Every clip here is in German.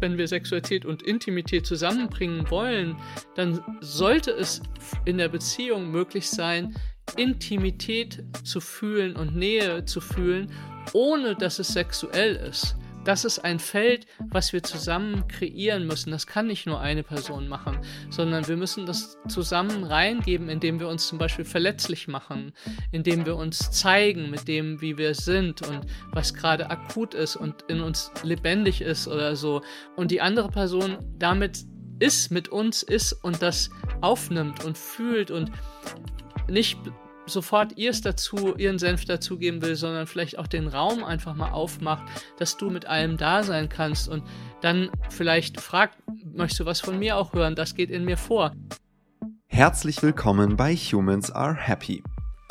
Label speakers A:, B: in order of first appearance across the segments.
A: wenn wir Sexualität und Intimität zusammenbringen wollen, dann sollte es in der Beziehung möglich sein, Intimität zu fühlen und Nähe zu fühlen, ohne dass es sexuell ist das ist ein Feld, was wir zusammen kreieren müssen. Das kann nicht nur eine Person machen, sondern wir müssen das zusammen reingeben, indem wir uns zum Beispiel verletzlich machen, indem wir uns zeigen mit dem, wie wir sind und was gerade akut ist und in uns lebendig ist oder so. Und die andere Person damit ist, mit uns ist und das aufnimmt und fühlt und nicht sofort ihrs dazu, ihren Senf dazugeben will, sondern vielleicht auch den Raum einfach mal aufmacht, dass du mit allem da sein kannst und dann vielleicht fragt, möchtest du was von mir auch hören? Das geht in mir vor.
B: Herzlich willkommen bei Humans Are Happy.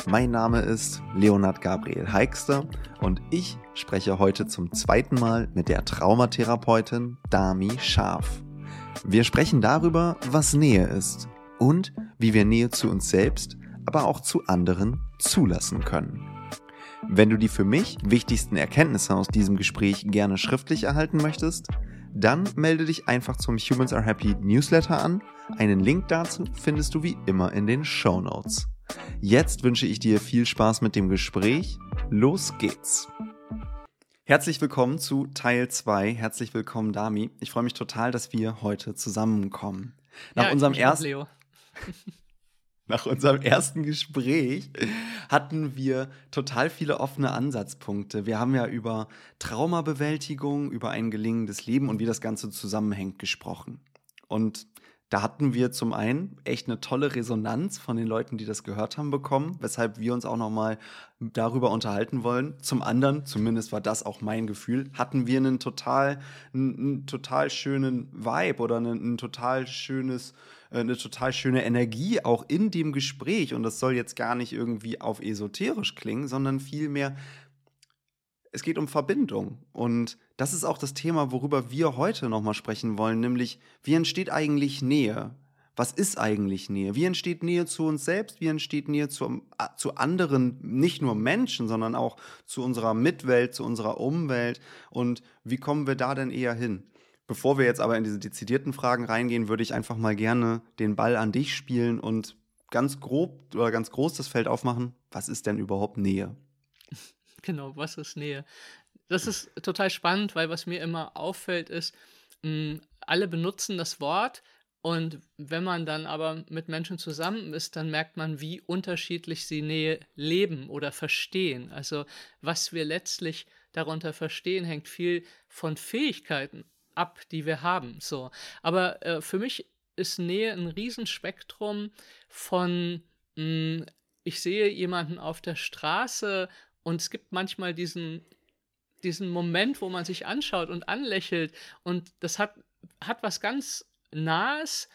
B: Mein Name ist Leonard Gabriel Heikster und ich spreche heute zum zweiten Mal mit der Traumatherapeutin Dami Scharf. Wir sprechen darüber, was Nähe ist und wie wir Nähe zu uns selbst aber auch zu anderen zulassen können. Wenn du die für mich wichtigsten Erkenntnisse aus diesem Gespräch gerne schriftlich erhalten möchtest, dann melde dich einfach zum Humans Are Happy Newsletter an. Einen Link dazu findest du wie immer in den Show Notes. Jetzt wünsche ich dir viel Spaß mit dem Gespräch. Los geht's! Herzlich willkommen zu Teil 2. Herzlich willkommen, Dami. Ich freue mich total, dass wir heute zusammenkommen.
A: Nach ja, unserem ersten.
B: Nach unserem ersten Gespräch hatten wir total viele offene Ansatzpunkte. Wir haben ja über Traumabewältigung, über ein gelingendes Leben und wie das Ganze zusammenhängt gesprochen. Und da hatten wir zum einen echt eine tolle Resonanz von den Leuten, die das gehört haben, bekommen, weshalb wir uns auch nochmal darüber unterhalten wollen. Zum anderen, zumindest war das auch mein Gefühl, hatten wir einen total, einen, einen total schönen Vibe oder ein, ein total schönes eine total schöne Energie auch in dem Gespräch. Und das soll jetzt gar nicht irgendwie auf esoterisch klingen, sondern vielmehr, es geht um Verbindung. Und das ist auch das Thema, worüber wir heute nochmal sprechen wollen, nämlich wie entsteht eigentlich Nähe? Was ist eigentlich Nähe? Wie entsteht Nähe zu uns selbst? Wie entsteht Nähe zu, zu anderen, nicht nur Menschen, sondern auch zu unserer Mitwelt, zu unserer Umwelt? Und wie kommen wir da denn eher hin? Bevor wir jetzt aber in diese dezidierten Fragen reingehen, würde ich einfach mal gerne den Ball an dich spielen und ganz grob oder ganz groß das Feld aufmachen. Was ist denn überhaupt Nähe?
A: Genau, was ist Nähe? Das ist total spannend, weil was mir immer auffällt, ist, mh, hm, alle benutzen das Wort und wenn man dann aber mit Menschen zusammen ist, dann merkt man, wie unterschiedlich sie Nähe leben oder verstehen. Also was wir letztlich darunter verstehen, hängt viel von Fähigkeiten ab, die wir haben. So. Aber äh, für mich ist Nähe ein Riesenspektrum von, mh, hm, ich sehe jemanden auf der Straße und es gibt manchmal diesen, diesen Moment, wo man sich anschaut und anlächelt und das hat, hat was ganz Nahes,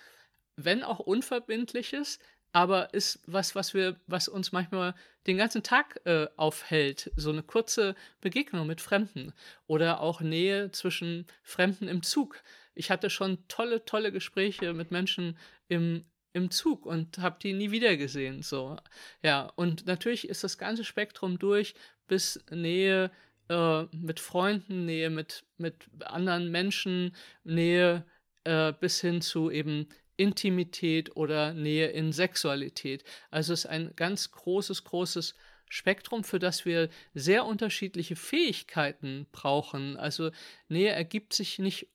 A: wenn auch Unverbindliches, aber ist was, was wir, was uns manchmal den ganzen Tag äh, aufhält. So eine kurze Begegnung mit Fremden oder auch Nähe zwischen Fremden im Zug. Ich hatte schon tolle, tolle Gespräche mit Menschen im, im Zug und habe die nie wieder gesehen. So, ja, und natürlich ist das ganze Spektrum durch bis Nähe äh, mit Freunden, Nähe mit, mit anderen Menschen, Nähe äh, bis hin zu eben Intimität oder Nähe in Sexualität. Also es ist ein ganz großes, großes Spektrum, für das wir sehr unterschiedliche Fähigkeiten brauchen. Also Nähe ergibt sich nicht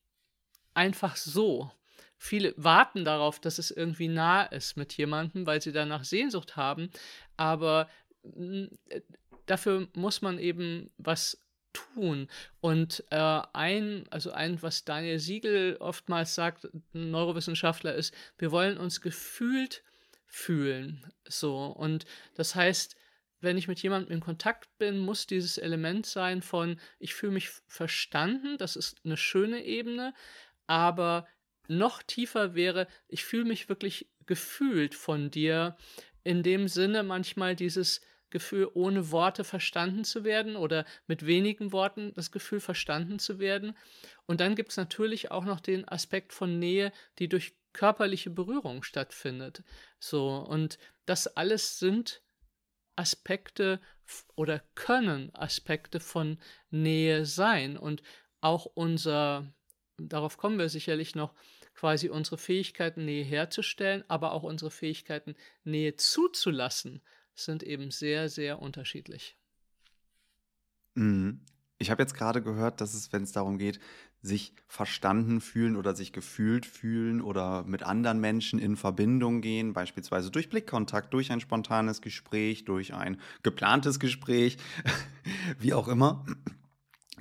A: einfach so. Viele warten darauf, dass es irgendwie nah ist mit jemandem, weil sie danach Sehnsucht haben. Aber äh, dafür muss man eben was tun. Und äh, ein, also ein, was Daniel Siegel oftmals sagt, ein Neurowissenschaftler, ist, wir wollen uns gefühlt fühlen. So. Und das heißt, wenn ich mit jemandem in Kontakt bin, muss dieses Element sein von, ich fühle mich verstanden, das ist eine schöne Ebene, aber noch tiefer wäre, ich fühle mich wirklich gefühlt von dir, in dem Sinne manchmal dieses, Gefühl, ohne Worte verstanden zu werden oder mit wenigen Worten das Gefühl verstanden zu werden. Und dann gibt es natürlich auch noch den Aspekt von Nähe, die durch körperliche Berührung stattfindet. So, und das alles sind Aspekte oder können Aspekte von Nähe sein. Und auch unser darauf kommen wir sicherlich noch, quasi unsere Fähigkeiten Nähe herzustellen, aber auch unsere Fähigkeiten Nähe zuzulassen, sind eben sehr, sehr unterschiedlich.
B: Mhm. Ich habe jetzt gerade gehört, dass es, wenn es darum geht, sich verstanden fühlen oder sich gefühlt fühlen oder mit anderen Menschen in Verbindung gehen, beispielsweise durch Blickkontakt, durch ein spontanes Gespräch, durch ein geplantes Gespräch, wie auch immer.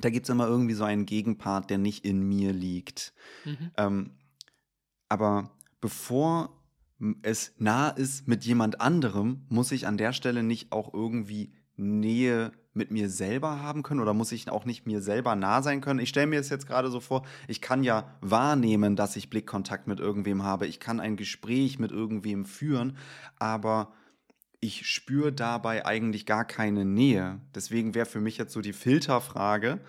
B: Da gibt es immer irgendwie so einen Gegenpart, der nicht in mir liegt. Mhm. Ähm, aber bevor es nah ist mit jemand anderem, muss ich an der Stelle nicht auch irgendwie Nähe mit mir selber haben können oder muss ich auch nicht mir selber nah sein können? Ich stelle mir es jetzt gerade so vor, ich kann ja wahrnehmen, dass ich Blickkontakt mit irgendwem habe. Ich kann ein Gespräch mit irgendwem führen, aber ich spüre dabei eigentlich gar keine Nähe. Deswegen wäre für mich jetzt so die Filterfrage,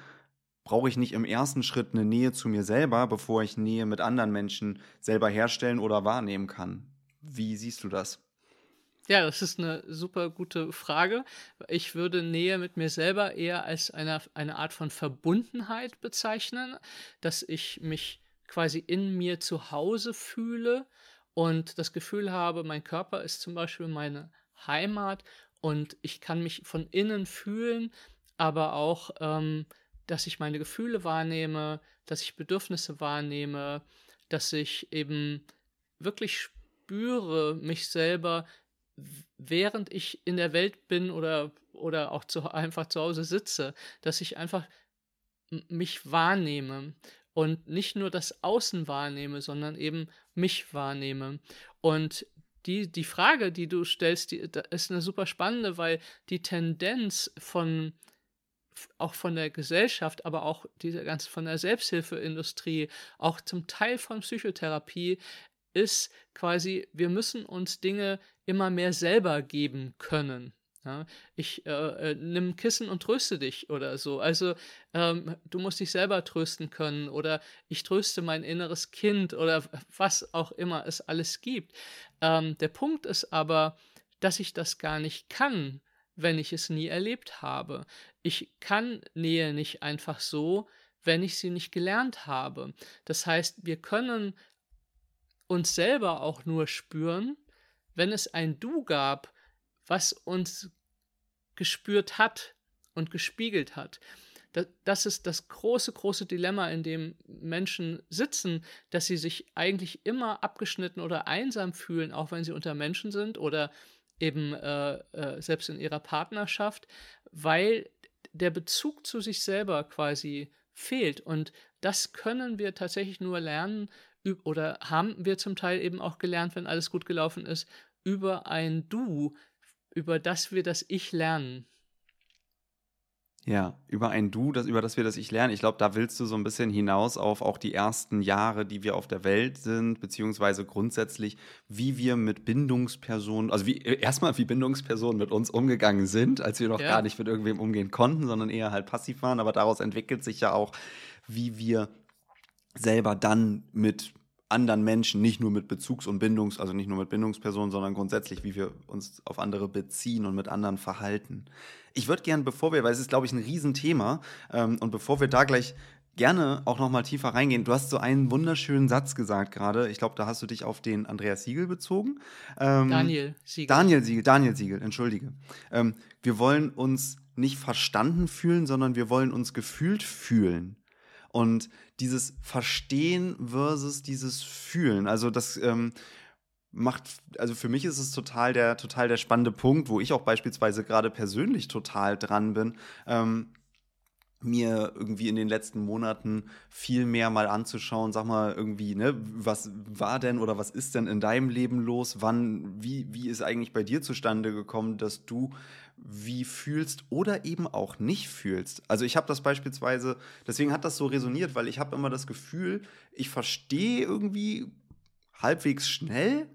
B: brauche ich nicht im ersten Schritt eine Nähe zu mir selber, bevor ich Nähe mit anderen Menschen selber herstellen oder wahrnehmen kann? Wie siehst du das?
A: Ja, das ist eine super gute Frage. Ich würde Nähe mit mir selber eher als eine, eine Art von Verbundenheit bezeichnen, dass ich mich quasi in mir zu Hause fühle und das Gefühl habe, mein Körper ist zum Beispiel meine Heimat und ich kann mich von innen fühlen, aber auch, ähm, dass ich meine Gefühle wahrnehme, dass ich Bedürfnisse wahrnehme, dass ich eben wirklich spüre mich selber während ich in der Welt bin oder, oder auch zu, einfach zu Hause sitze, dass ich einfach mich wahrnehme und nicht nur das Außen wahrnehme, sondern eben mich wahrnehme. Und die, die Frage, die du stellst, die, ist eine super spannende, weil die Tendenz von auch von der Gesellschaft, aber auch diese ganze von der Selbsthilfeindustrie, auch zum Teil von Psychotherapie, ist quasi, wir müssen uns Dinge immer mehr selber geben können. Ja, ich äh, äh, nimm Kissen und tröste dich oder so. Also ähm, du musst dich selber trösten können oder ich tröste mein inneres Kind oder was auch immer es alles gibt. Ähm, der Punkt ist aber, dass ich das gar nicht kann, wenn ich es nie erlebt habe. Ich kann Nähe nicht einfach so, wenn ich sie nicht gelernt habe. Das heißt, wir können uns selber auch nur spüren, wenn es ein Du gab, was uns gespürt hat und gespiegelt hat. Das ist das große, große Dilemma, in dem Menschen sitzen, dass sie sich eigentlich immer abgeschnitten oder einsam fühlen, auch wenn sie unter Menschen sind oder eben äh, äh, selbst in ihrer Partnerschaft, weil der Bezug zu sich selber quasi fehlt. Und das können wir tatsächlich nur lernen oder haben wir zum Teil eben auch gelernt, wenn alles gut gelaufen ist, über ein Du, über das wir das Ich lernen.
B: Ja, über ein Du, das, über das wir das Ich lernen. Ich glaube, da willst du so ein bisschen hinaus auf auch die ersten Jahre, die wir auf der Welt sind, beziehungsweise grundsätzlich, wie wir mit Bindungspersonen, also wie erstmal wie Bindungspersonen mit uns umgegangen sind, als wir noch ja. gar nicht mit irgendwem umgehen konnten, sondern eher halt passiv waren. Aber daraus entwickelt sich ja auch, wie wir selber dann mit anderen Menschen, nicht nur mit Bezugs- und Bindungs-, also nicht nur mit Bindungspersonen, sondern grundsätzlich, wie wir uns auf andere beziehen und mit anderen verhalten. Ich würde gerne, bevor wir, weil es ist, glaube ich, ein Riesenthema, ähm, und bevor wir da gleich gerne auch noch mal tiefer reingehen, du hast so einen wunderschönen Satz gesagt gerade. Ich glaube, da hast du dich auf den Andreas Siegel bezogen.
A: Ähm, Daniel Siegel.
B: Daniel Siegel, Daniel Siegel, entschuldige. Ähm, wir wollen uns nicht verstanden fühlen, sondern wir wollen uns gefühlt fühlen. Und dieses Verstehen versus dieses Fühlen, also das ähm, macht, also für mich ist es total der, total der spannende Punkt, wo ich auch beispielsweise gerade persönlich total dran bin. Ähm, mir irgendwie in den letzten Monaten viel mehr mal anzuschauen, sag mal irgendwie, ne, was war denn oder was ist denn in deinem Leben los? Wann, wie, wie ist eigentlich bei dir zustande gekommen, dass du wie fühlst oder eben auch nicht fühlst. Also ich habe das beispielsweise, deswegen hat das so resoniert, weil ich habe immer das Gefühl, ich verstehe irgendwie halbwegs schnell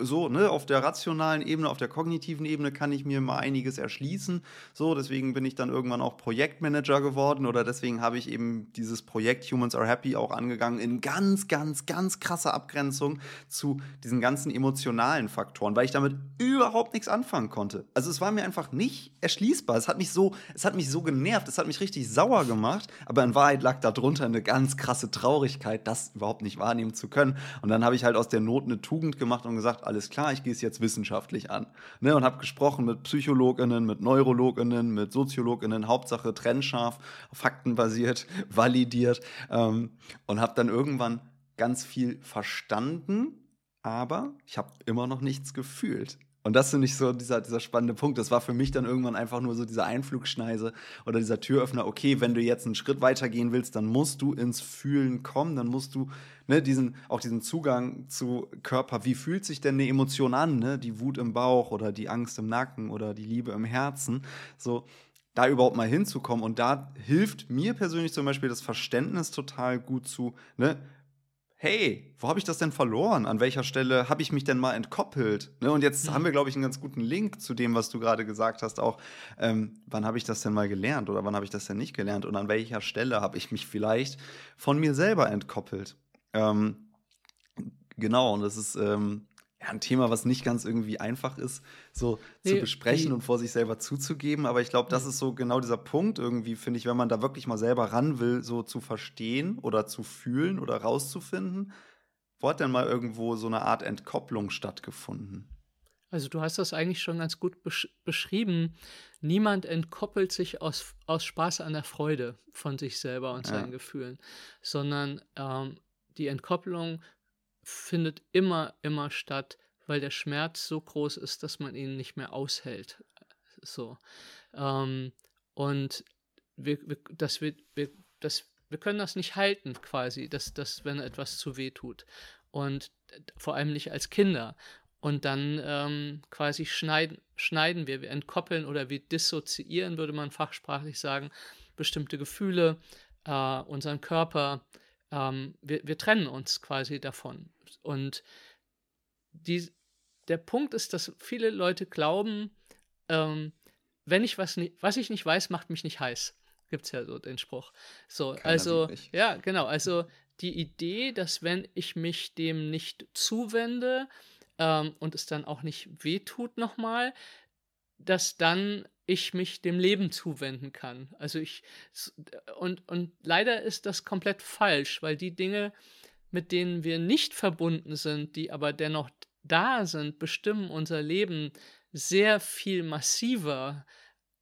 B: so, ne, auf der rationalen Ebene, auf der kognitiven Ebene kann ich mir mal einiges erschließen. So, deswegen bin ich dann irgendwann auch Projektmanager geworden oder deswegen habe ich eben dieses Projekt Humans Are Happy auch angegangen in ganz, ganz, ganz krasser Abgrenzung zu diesen ganzen emotionalen Faktoren, weil ich damit überhaupt nichts anfangen konnte. Also es war mir einfach nicht erschließbar. Es hat mich so, es hat mich so genervt, es hat mich richtig sauer gemacht, aber in Wahrheit lag darunter eine ganz krasse Traurigkeit, das überhaupt nicht wahrnehmen zu können. Und dann habe ich halt aus der Not eine Tugend gemacht und gesagt, alles klar, ich gehe es jetzt wissenschaftlich an. Ne, und habe gesprochen mit PsychologInnen, mit NeurologInnen, mit SoziologInnen, Hauptsache trennscharf, faktenbasiert, validiert ähm, und habe dann irgendwann ganz viel verstanden, aber ich habe immer noch nichts gefühlt. Und das finde ich so dieser, dieser spannende Punkt. Das war für mich dann irgendwann einfach nur so diese Einflugschneise oder dieser Türöffner. Okay, wenn du jetzt einen Schritt weiter gehen willst, dann musst du ins Fühlen kommen, dann musst du ne, diesen, auch diesen Zugang zu Körper. Wie fühlt sich denn eine Emotion an? Ne? Die Wut im Bauch oder die Angst im Nacken oder die Liebe im Herzen. So, da überhaupt mal hinzukommen. Und da hilft mir persönlich zum Beispiel das Verständnis total gut zu, ne, hey, wo habe ich das denn verloren? An welcher Stelle habe ich mich denn mal entkoppelt? Ne? Und jetzt mhm. haben wir, glaube ich, einen ganz guten Link zu dem, was du gerade gesagt hast, auch, ähm, wann habe ich das denn mal gelernt oder wann habe ich das denn nicht gelernt und an welcher Stelle habe ich mich vielleicht von mir selber entkoppelt? Ähm, genau, und das ist, ähm, ja, ein Thema, was nicht ganz irgendwie einfach ist, so nee, zu besprechen und vor sich selber zuzugeben. Aber ich glaube, das ist so genau dieser Punkt irgendwie, finde ich, wenn man da wirklich mal selber ran will, so zu verstehen oder zu fühlen oder rauszufinden. Wo hat denn mal irgendwo so eine Art Entkopplung stattgefunden?
A: Also du hast das eigentlich schon ganz gut besch beschrieben. Niemand entkoppelt sich aus, aus Spaß an der Freude von sich selber und seinen ja. Gefühlen, sondern ähm, die Entkopplung findet immer, immer statt, weil der Schmerz so groß ist, dass man ihn nicht mehr aushält. So. Ähm, und wir, wir, dass wir, wir, das, wir können das nicht halten, quasi, dass, dass wenn etwas zu weh tut. Und vor allem nicht als Kinder. Und dann ähm, quasi schneiden, schneiden wir, wir entkoppeln oder wir dissoziieren, würde man fachsprachlich sagen, bestimmte Gefühle, äh, unseren Körper. Ähm, wir, wir trennen uns quasi davon. Und die, der Punkt ist, dass viele Leute glauben, ähm, wenn ich was nicht, was ich nicht weiß, macht mich nicht heiß. Gibt es ja so den Spruch. So, Keiner also, ja, genau. Also die Idee, dass wenn ich mich dem nicht zuwende ähm, und es dann auch nicht wehtut nochmal, dass dann ich mich dem Leben zuwenden kann. Also ich, und, und leider ist das komplett falsch, weil die Dinge, mit denen wir nicht verbunden sind, die aber dennoch da sind, bestimmen unser Leben sehr viel massiver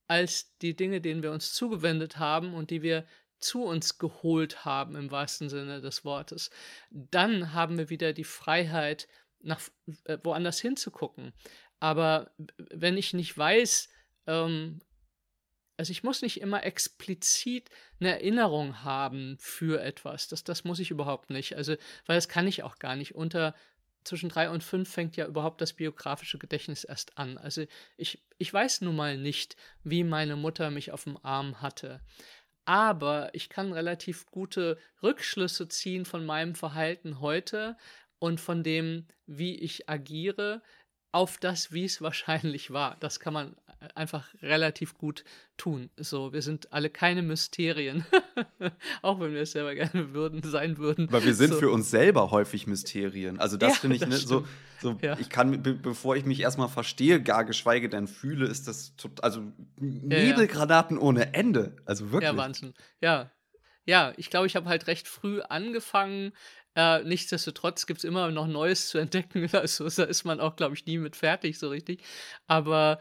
A: als die Dinge, denen wir uns zugewendet haben und die wir zu uns geholt haben im wahrsten Sinne des Wortes. Dann haben wir wieder die Freiheit, nach äh, woanders hinzugucken. Aber wenn ich nicht weiß, ähm, also ich muss nicht immer explizit eine Erinnerung haben für etwas. Das, das muss ich überhaupt nicht. Also, weil das kann ich auch gar nicht. Unter zwischen drei und fünf fängt ja überhaupt das biografische Gedächtnis erst an. Also ich, ich weiß nun mal nicht, wie meine Mutter mich auf dem Arm hatte. Aber ich kann relativ gute Rückschlüsse ziehen von meinem Verhalten heute und von dem, wie ich agiere, auf das, wie es wahrscheinlich war. Das kann man einfach relativ gut tun. So, wir sind alle keine Mysterien, auch wenn wir es selber gerne würden, sein würden.
B: Weil wir sind so. für uns selber häufig Mysterien. Also das ja, finde ich, ne, so, so ja. ich kann, be bevor ich mich erstmal verstehe, gar geschweige denn fühle, ist das, also Nebelgranaten ja, ohne Ende. Also wirklich.
A: Ja, Wahnsinn. Ja, ja, ich glaube, ich habe halt recht früh angefangen. Äh, nichtsdestotrotz gibt es immer noch Neues zu entdecken. Also da ist man auch, glaube ich, nie mit fertig so richtig. Aber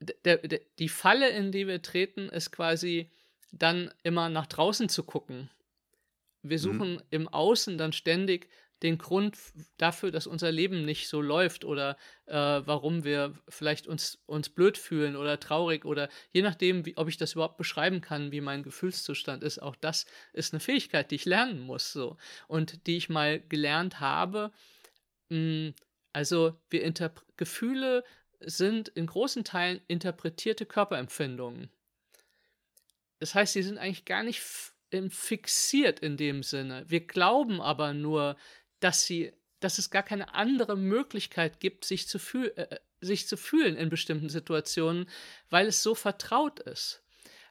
A: der, der, die Falle, in die wir treten, ist quasi dann immer nach draußen zu gucken. Wir mhm. suchen mhm. im Außen dann ständig den Grund dafür, dass unser Leben nicht so läuft oder äh, warum wir vielleicht uns, uns blöd fühlen oder traurig oder je nachdem, wie, ob ich das überhaupt beschreiben kann, wie mein Gefühlszustand ist. Auch das ist eine Fähigkeit, die ich lernen muss so und die ich mal gelernt habe. Hm, also wir Gefühle sind in großen Teilen interpretierte Körperempfindungen. Das heißt, sie sind eigentlich gar nicht fixiert in dem Sinne. Wir glauben aber nur, dass sie dass es gar keine andere Möglichkeit gibt, sich zu, fühl äh, sich zu fühlen in bestimmten Situationen, weil es so vertraut ist.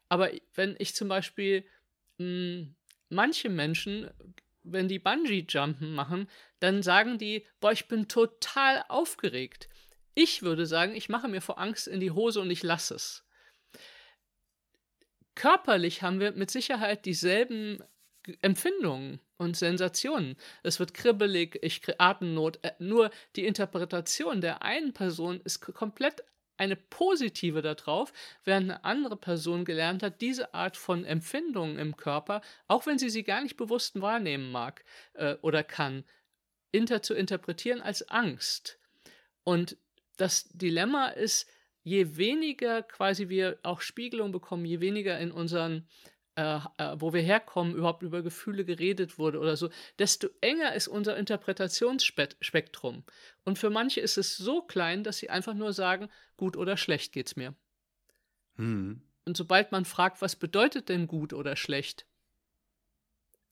A: Aber wenn ich zum Beispiel mh, hm, manche Menschen, wenn die Bungee-Jumpen machen, dann sagen die, boah, ich bin total aufgeregt. Ich würde sagen, ich mache mir vor Angst in die Hose und ich lasse es. Körperlich haben wir mit Sicherheit dieselben Empfindungen und Sensationen. Es wird kribbelig, ich kriege Atemnot. Äh, nur die Interpretation der einen Person ist komplett eine positive darauf, während eine andere Person gelernt hat, diese Art von Empfindungen im Körper, auch wenn sie sie gar nicht bewusst wahrnehmen mag äh, oder kann, inter zu interpretieren als Angst. Und das Dilemma ist, je weniger quasi wir auch Spiegelung bekommen, je weniger in unseren äh, äh, wo wir herkommen, überhaupt über Gefühle geredet wurde oder so, desto enger ist unser Interpretationsspektrum. Und für manche ist es so klein, dass sie einfach nur sagen, gut oder schlecht geht's mir. Hm. Und sobald man fragt, was bedeutet denn gut oder schlecht,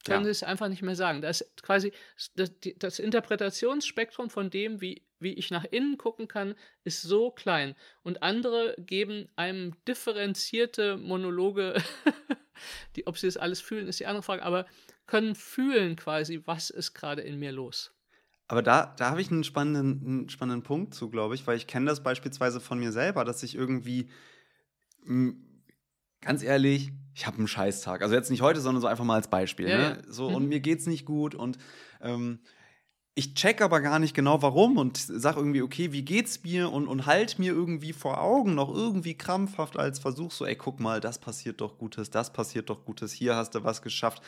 A: können ja. sie es einfach nicht mehr sagen. Das ist quasi das, das, Interpretationsspektrum von dem, wie, wie ich nach innen gucken kann, ist so klein. Und andere geben einem differenzierte Monologe, die, ob sie das alles fühlen, ist die andere Frage, aber können fühlen quasi, was ist gerade in mir los.
B: Aber da, da habe ich einen spannenden, einen spannenden Punkt zu, glaube ich, weil ich kenne das beispielsweise von mir selber, dass ich irgendwie ganz ehrlich, ich habe einen Scheißtag. Also jetzt nicht heute, sondern so einfach mal als Beispiel. Ja, ne? so, mhm. Und mir geht's nicht gut und ähm, ich check aber gar nicht genau warum und sag irgendwie, okay, wie geht's mir und, und halt mir irgendwie vor Augen noch irgendwie krampfhaft als Versuch, so, ey, guck mal, das passiert doch Gutes, das passiert doch Gutes, hier hast du was geschafft.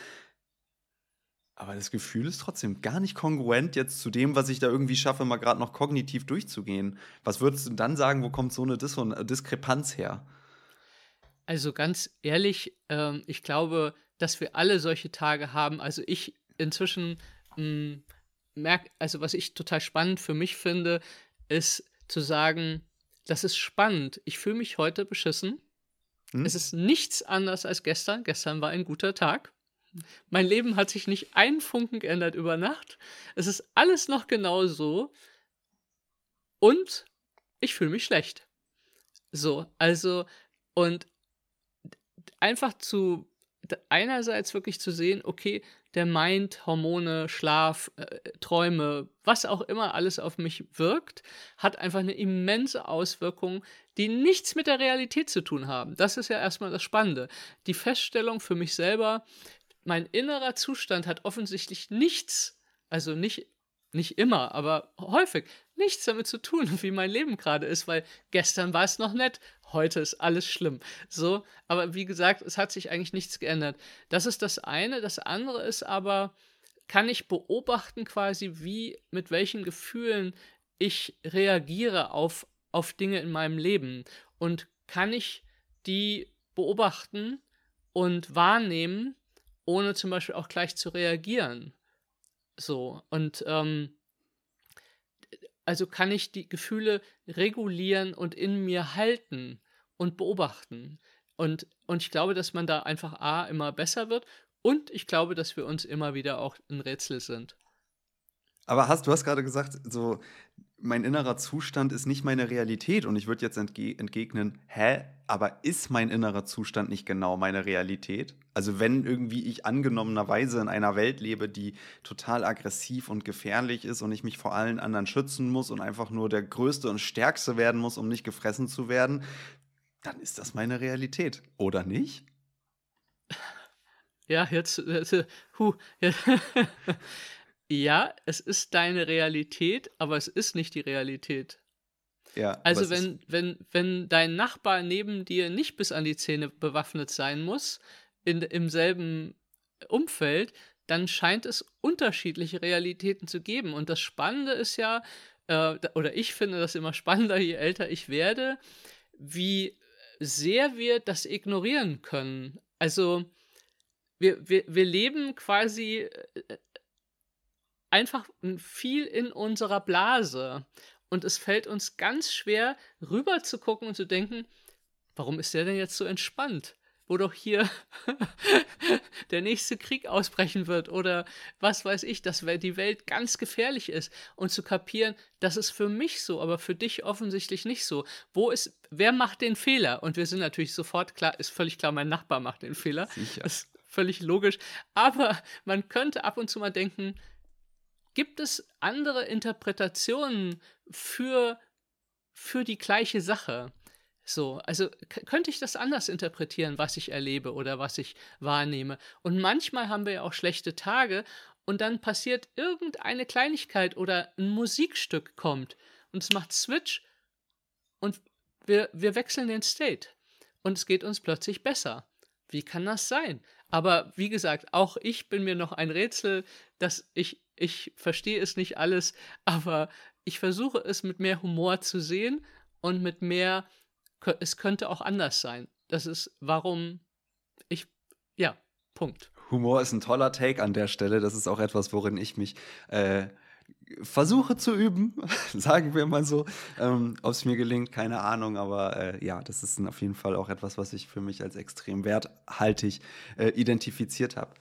B: Aber das Gefühl ist trotzdem gar nicht kongruent jetzt zu dem, was ich da irgendwie schaffe, mal gerade noch kognitiv durchzugehen. Was würdest du dann sagen, wo kommt so eine Dis Diskrepanz her?
A: Also ganz ehrlich, ähm, ich glaube, dass wir alle solche Tage haben. Also ich inzwischen hm, merke, also was ich total spannend für mich finde, ist zu sagen, das ist spannend. Ich fühle mich heute beschissen. Hm? Es ist nichts anders als gestern. Gestern war ein guter Tag. Mein Leben hat sich nicht einen Funken geändert über Nacht. Es ist alles noch genau so. Und ich fühle mich schlecht. So, also, und einfach zu einerseits wirklich zu sehen, okay, der Mind, Hormone, Schlaf, äh, Träume, was auch immer alles auf mich wirkt, hat einfach eine immense Auswirkung, die nichts mit der Realität zu tun haben. Das ist ja erstmal das Spannende. Die Feststellung für mich selber, mein innerer Zustand hat offensichtlich nichts, also nicht nicht immer, aber häufig nichts damit zu tun, wie mein Leben gerade ist, weil gestern war es noch nett, heute ist alles schlimm. So, aber wie gesagt, es hat sich eigentlich nichts geändert. Das ist das eine. Das andere ist aber, kann ich beobachten quasi, wie, mit welchen Gefühlen ich reagiere auf, auf Dinge in meinem Leben und kann ich die beobachten und wahrnehmen, ohne zum Beispiel auch gleich zu reagieren. So, und ähm, also kann ich die Gefühle regulieren und in mir halten und beobachten. Und, und ich glaube, dass man da einfach A immer besser wird und ich glaube, dass wir uns immer wieder auch ein Rätsel sind.
B: Aber hast du hast gerade gesagt, so mein innerer Zustand ist nicht meine Realität und ich würde jetzt entge entgegnen, hä, aber ist mein innerer Zustand nicht genau meine Realität? Also wenn irgendwie ich angenommenerweise in einer Welt lebe, die total aggressiv und gefährlich ist und ich mich vor allen anderen schützen muss und einfach nur der Größte und Stärkste werden muss, um nicht gefressen zu werden, dann ist das meine Realität, oder nicht?
A: Ja, jetzt, jetzt huh, jetzt Ja, es ist deine Realität, aber es ist nicht die Realität. Ja, also wenn, wenn, wenn dein Nachbar neben dir nicht bis an die Zähne bewaffnet sein muss, in, im selben Umfeld, dann scheint es unterschiedliche Realitäten zu geben. Und das Spannende ist ja, äh, oder ich finde das immer spannender, je älter ich werde, wie sehr wir das ignorieren können. Also wir, wir, wir leben quasi äh, einfach viel in unserer Blase. Und es fällt uns ganz schwer, rüber zu gucken und zu denken, warum ist der denn jetzt so entspannt? wo doch hier der nächste Krieg ausbrechen wird oder was weiß ich, dass die Welt ganz gefährlich ist und zu kapieren, das ist für mich so, aber für dich offensichtlich nicht so. Wo ist, wer macht den Fehler? Und wir sind natürlich sofort klar, ist völlig klar, mein Nachbar macht den Fehler. Sicher. Das ist völlig logisch. Aber man könnte ab und zu mal denken, gibt es andere Interpretationen für, für die gleiche Sache? So, also könnte ich das anders interpretieren, was ich erlebe oder was ich wahrnehme. Und manchmal haben wir ja auch schlechte Tage und dann passiert irgendeine Kleinigkeit oder ein Musikstück kommt und es macht Switch und wir, wir wechseln den State und es geht uns plötzlich besser. Wie kann das sein? Aber wie gesagt, auch ich bin mir noch ein Rätsel, dass ich, ich verstehe es nicht alles, aber ich versuche es mit mehr Humor zu sehen und mit mehr es könnte auch anders sein. Das ist, warum ich, ja, Punkt.
B: Humor ist ein toller Take an der Stelle. Das ist auch etwas, worin ich mich äh, versuche zu üben, sagen wir mal so. Ähm, Ob es mir gelingt, keine Ahnung, aber äh, ja, das ist auf jeden Fall auch etwas, was ich für mich als extrem werthaltig äh, identifiziert habe.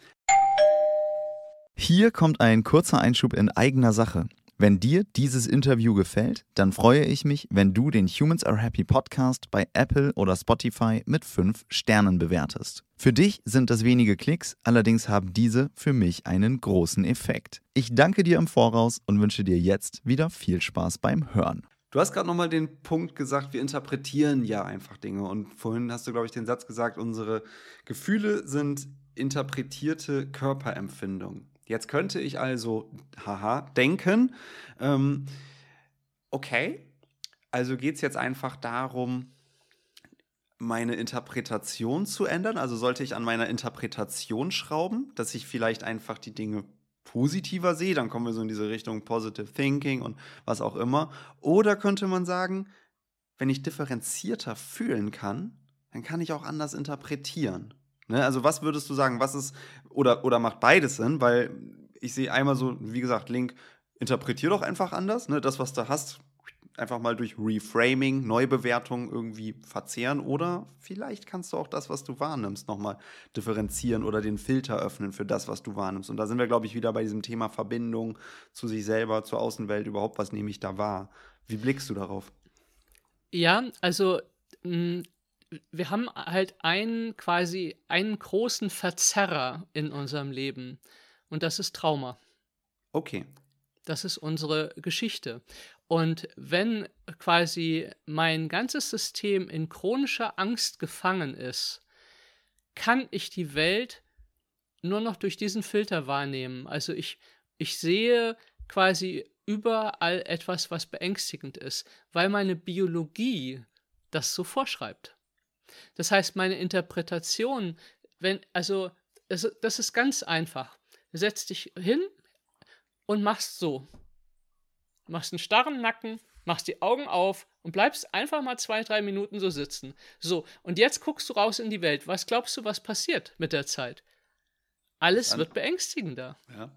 B: Hier kommt ein kurzer Einschub in eigener Sache. Wenn dir dieses Interview gefällt, dann freue ich mich, wenn du den Humans Are Happy Podcast bei Apple oder Spotify mit 5 Sternen bewertest. Für dich sind das wenige Klicks, allerdings haben diese für mich einen großen Effekt. Ich danke dir im Voraus und wünsche dir jetzt wieder viel Spaß beim Hören. Du hast gerade nochmal den Punkt gesagt, wir interpretieren ja einfach Dinge. Und vorhin hast du, glaube ich, den Satz gesagt, unsere Gefühle sind interpretierte Körperempfindungen. Jetzt könnte ich also, haha, denken, ähm, okay, also geht es jetzt einfach darum, meine Interpretation zu ändern? Also sollte ich an meiner Interpretation schrauben, dass ich vielleicht einfach die Dinge positiver sehe, dann kommen wir so in diese Richtung Positive Thinking und was auch immer. Oder könnte man sagen, wenn ich differenzierter fühlen kann, dann kann ich auch anders interpretieren. Ne? Also was würdest du sagen, was ist, oder, oder macht beides Sinn? Weil ich sehe einmal so, wie gesagt, Link, interpretier doch einfach anders. Ne? Das, was du hast, einfach mal durch Reframing, Neubewertung irgendwie verzehren. Oder vielleicht kannst du auch das, was du wahrnimmst, nochmal differenzieren oder den Filter öffnen für das, was du wahrnimmst. Und da sind wir, glaube ich, wieder bei diesem Thema Verbindung zu sich selber, zur Außenwelt, überhaupt, was nehme ich da wahr? Wie blickst du darauf?
A: Ja, also mh, wir haben halt einen quasi einen großen Verzerrer in unserem Leben und das ist Trauma.
B: Okay.
A: Das ist unsere Geschichte. Und wenn quasi mein ganzes System in chronischer Angst gefangen ist, kann ich die Welt nur noch durch diesen Filter wahrnehmen. Also ich, ich sehe quasi überall etwas, was beängstigend ist, weil meine Biologie das so vorschreibt. Das heißt, meine Interpretation, wenn, also, das, das ist ganz einfach. Du setzt dich hin und machst so. Machst einen starren Nacken, machst die Augen auf und bleibst einfach mal zwei, drei Minuten so sitzen. So, und jetzt guckst du raus in die Welt. Was glaubst du, was passiert mit der Zeit? Alles wird beängstigender. Ja.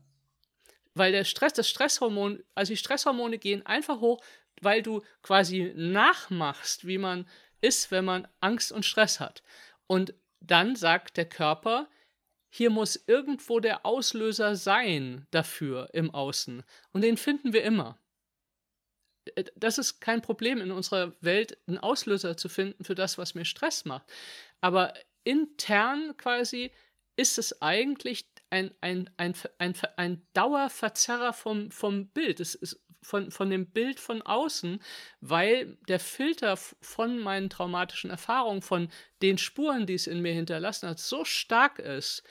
A: Weil der Stress, das Stresshormon, also die Stresshormone gehen einfach hoch, weil du quasi nachmachst, wie man ist, wenn man Angst und Stress hat. Und dann sagt der Körper, hier muss irgendwo der Auslöser sein dafür im Außen. Und den finden wir immer. Äh, das ist kein Problem in unserer Welt, einen Auslöser zu finden für das, was mir Stress macht. Aber intern quasi ist es eigentlich ein, ein, ein, ein, ein Dauerverzerrer vom, vom Bild. Es ist von, von dem Bild von außen, weil der Filter von meinen traumatischen Erfahrungen, von den Spuren, die es in mir hinterlassen hat, so stark ist,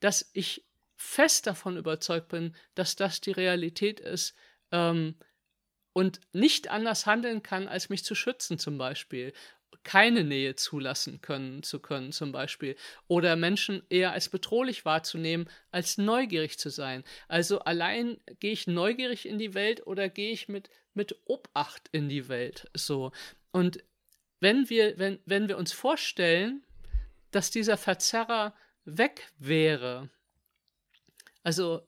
A: dass ich fest davon überzeugt bin, dass das die Realität ist ähm, und nicht anders handeln kann, als mich zu schützen zum Beispiel keine Nähe zulassen können zu können zum Beispiel oder Menschen eher als bedrohlich wahrzunehmen als neugierig zu sein. Also allein gehe ich neugierig in die Welt oder gehe ich mit mit Obacht in die Welt so und wenn wir wenn wenn wir uns vorstellen, dass dieser Verzerrer weg wäre, also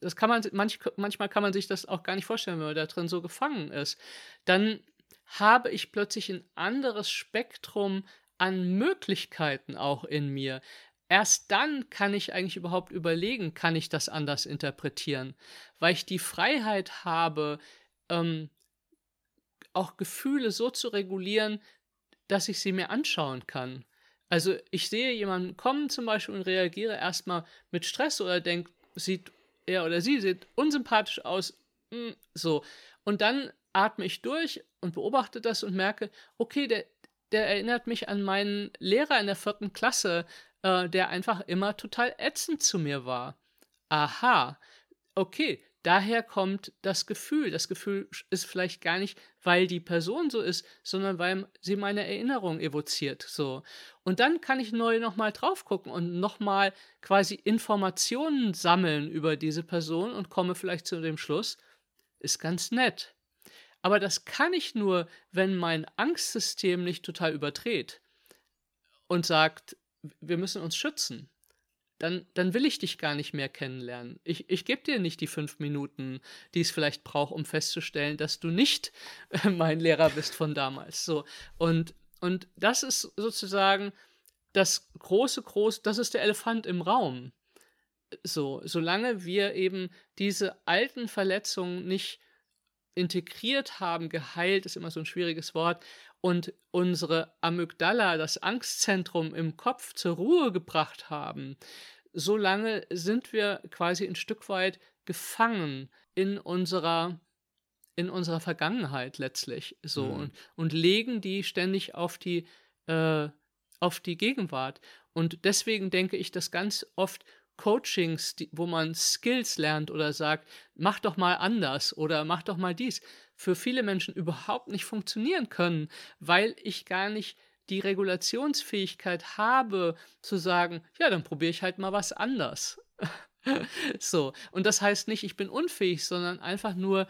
A: das kann man manch, manchmal kann man sich das auch gar nicht vorstellen, wenn man da drin so gefangen ist, dann habe ich plötzlich ein anderes Spektrum an Möglichkeiten auch in mir. Erst dann kann ich eigentlich überhaupt überlegen, kann ich das anders interpretieren, weil ich die Freiheit habe, ähm, auch Gefühle so zu regulieren, dass ich sie mir anschauen kann. Also ich sehe jemanden kommen zum Beispiel und reagiere erstmal mit Stress oder denke, sieht er oder sie sieht unsympathisch aus, hm, so. Und dann atme ich durch und beobachte das und merke, okay, der, der erinnert mich an meinen Lehrer in der vierten Klasse, äh, der einfach immer total ätzend zu mir war. Aha, okay, daher kommt das Gefühl. Das Gefühl ist vielleicht gar nicht, weil die Person so ist, sondern weil sie meine Erinnerung evoziert. So. Und dann kann ich neu nochmal drauf gucken und nochmal quasi Informationen sammeln über diese Person und komme vielleicht zu dem Schluss, ist ganz nett. Aber das kann ich nur, wenn mein Angstsystem nicht total überdreht und sagt, wir müssen uns schützen. Dann, dann will ich dich gar nicht mehr kennenlernen. Ich, ich gebe dir nicht die fünf Minuten, die es vielleicht braucht, um festzustellen, dass du nicht mein Lehrer bist von damals. So. Und, und das ist sozusagen das große, große, das ist der Elefant im Raum. So, solange wir eben diese alten Verletzungen nicht integriert haben, geheilt ist immer so ein schwieriges Wort, und unsere Amygdala, das Angstzentrum im Kopf, zur Ruhe gebracht haben, solange sind wir quasi ein Stück weit gefangen in unserer in unserer Vergangenheit letztlich so mhm. und, und legen die ständig auf die äh, auf die Gegenwart. Und deswegen denke ich, dass ganz oft Coachings, die, wo man Skills lernt oder sagt, mach doch mal anders oder mach doch mal dies, für viele Menschen überhaupt nicht funktionieren können, weil ich gar nicht die Regulationsfähigkeit habe, zu sagen, ja, dann probiere ich halt mal was anders. so, und das heißt nicht, ich bin unfähig, sondern einfach nur,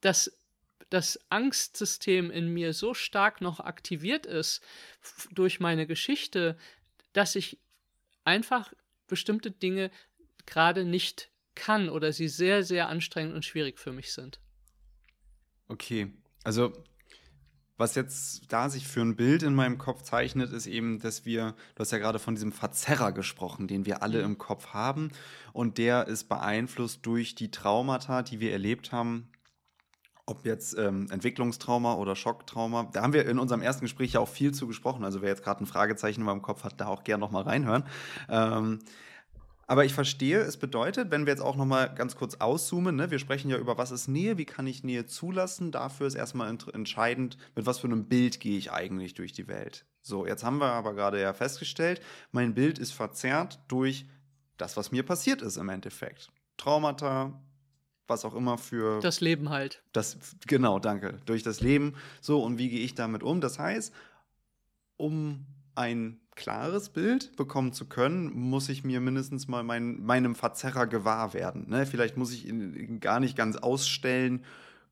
A: dass das Angstsystem in mir so stark noch aktiviert ist durch meine Geschichte, dass ich einfach bestimmte Dinge gerade nicht kann oder sie sehr, sehr anstrengend und schwierig für mich sind.
B: Okay, also was jetzt da sich für ein Bild in meinem Kopf zeichnet, ist eben, dass wir, du hast ja gerade von diesem Verzerrer gesprochen, den wir alle mhm. im Kopf haben. Und der ist beeinflusst durch die Traumata, die wir erlebt haben. Ob jetzt ähm, Entwicklungstrauma oder Schocktrauma. Da haben wir in unserem ersten Gespräch ja auch viel zu gesprochen. Also wer jetzt gerade ein Fragezeichen in meinem Kopf hat, da auch gerne nochmal reinhören. Ähm, aber ich verstehe, es bedeutet, wenn wir jetzt auch noch mal ganz kurz auszoomen, ne, wir sprechen ja über, was ist Nähe, wie kann ich Nähe zulassen. Dafür ist erstmal entscheidend, mit was für einem Bild gehe ich eigentlich durch die Welt. So, jetzt haben wir aber gerade ja festgestellt, mein Bild ist verzerrt durch das, was mir passiert ist im Endeffekt. Traumata, was auch immer für.
A: Das Leben halt.
B: Das, genau, danke. Durch das Leben. So, und wie gehe ich damit um? Das heißt, um ein klares Bild bekommen zu können, muss ich mir mindestens mal mein, meinem Verzerrer gewahr werden. Ne? Vielleicht muss ich ihn gar nicht ganz ausstellen.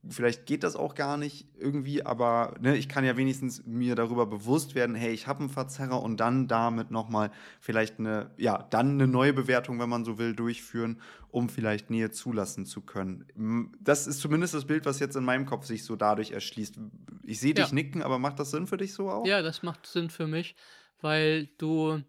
B: Vielleicht geht das auch gar nicht irgendwie, aber ne, ich kann ja wenigstens mir darüber bewusst werden, hey, ich habe einen Verzerrer und dann damit nochmal vielleicht eine, ja, dann eine neue Bewertung, wenn man so will, durchführen, um vielleicht Nähe zulassen zu können. Das ist zumindest das Bild, was jetzt in meinem Kopf sich so dadurch erschließt. Ich sehe dich ja. nicken, aber macht das Sinn für dich so auch?
A: Ja, das macht Sinn für mich weil du,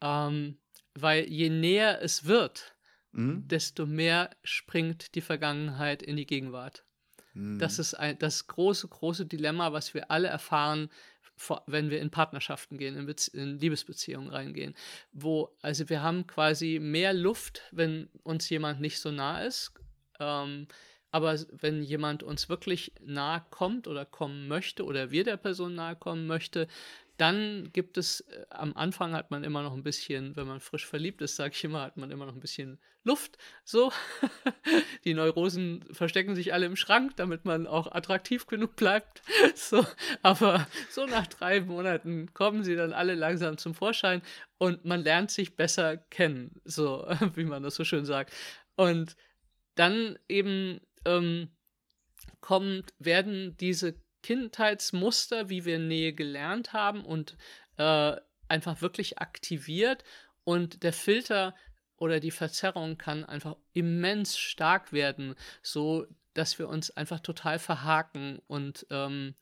A: ähm, weil je näher es wird, mhm. desto mehr springt die Vergangenheit in die Gegenwart. Mhm. Das ist ein, das große, große Dilemma, was wir alle erfahren, wenn wir in Partnerschaften gehen, in, in Liebesbeziehungen reingehen. Wo, also wir haben quasi mehr Luft, wenn uns jemand nicht so nah ist. Ähm, aber wenn jemand uns wirklich nahe kommt oder kommen möchte oder wir der Person nahe kommen möchte, dann gibt es, äh, am Anfang hat man immer noch ein bisschen, wenn man frisch verliebt ist, sage ich immer, hat man immer noch ein bisschen Luft. So, die Neurosen verstecken sich alle im Schrank, damit man auch attraktiv genug bleibt. So, aber so nach drei Monaten kommen sie dann alle langsam zum Vorschein und man lernt sich besser kennen, so wie man das so schön sagt. Und dann eben ähm, kommt, werden diese Kindheitsmuster, wie wir Nähe gelernt haben und äh, einfach wirklich aktiviert und der Filter oder die Verzerrung kann einfach immens stark werden, so dass wir uns einfach total verhaken und ähm,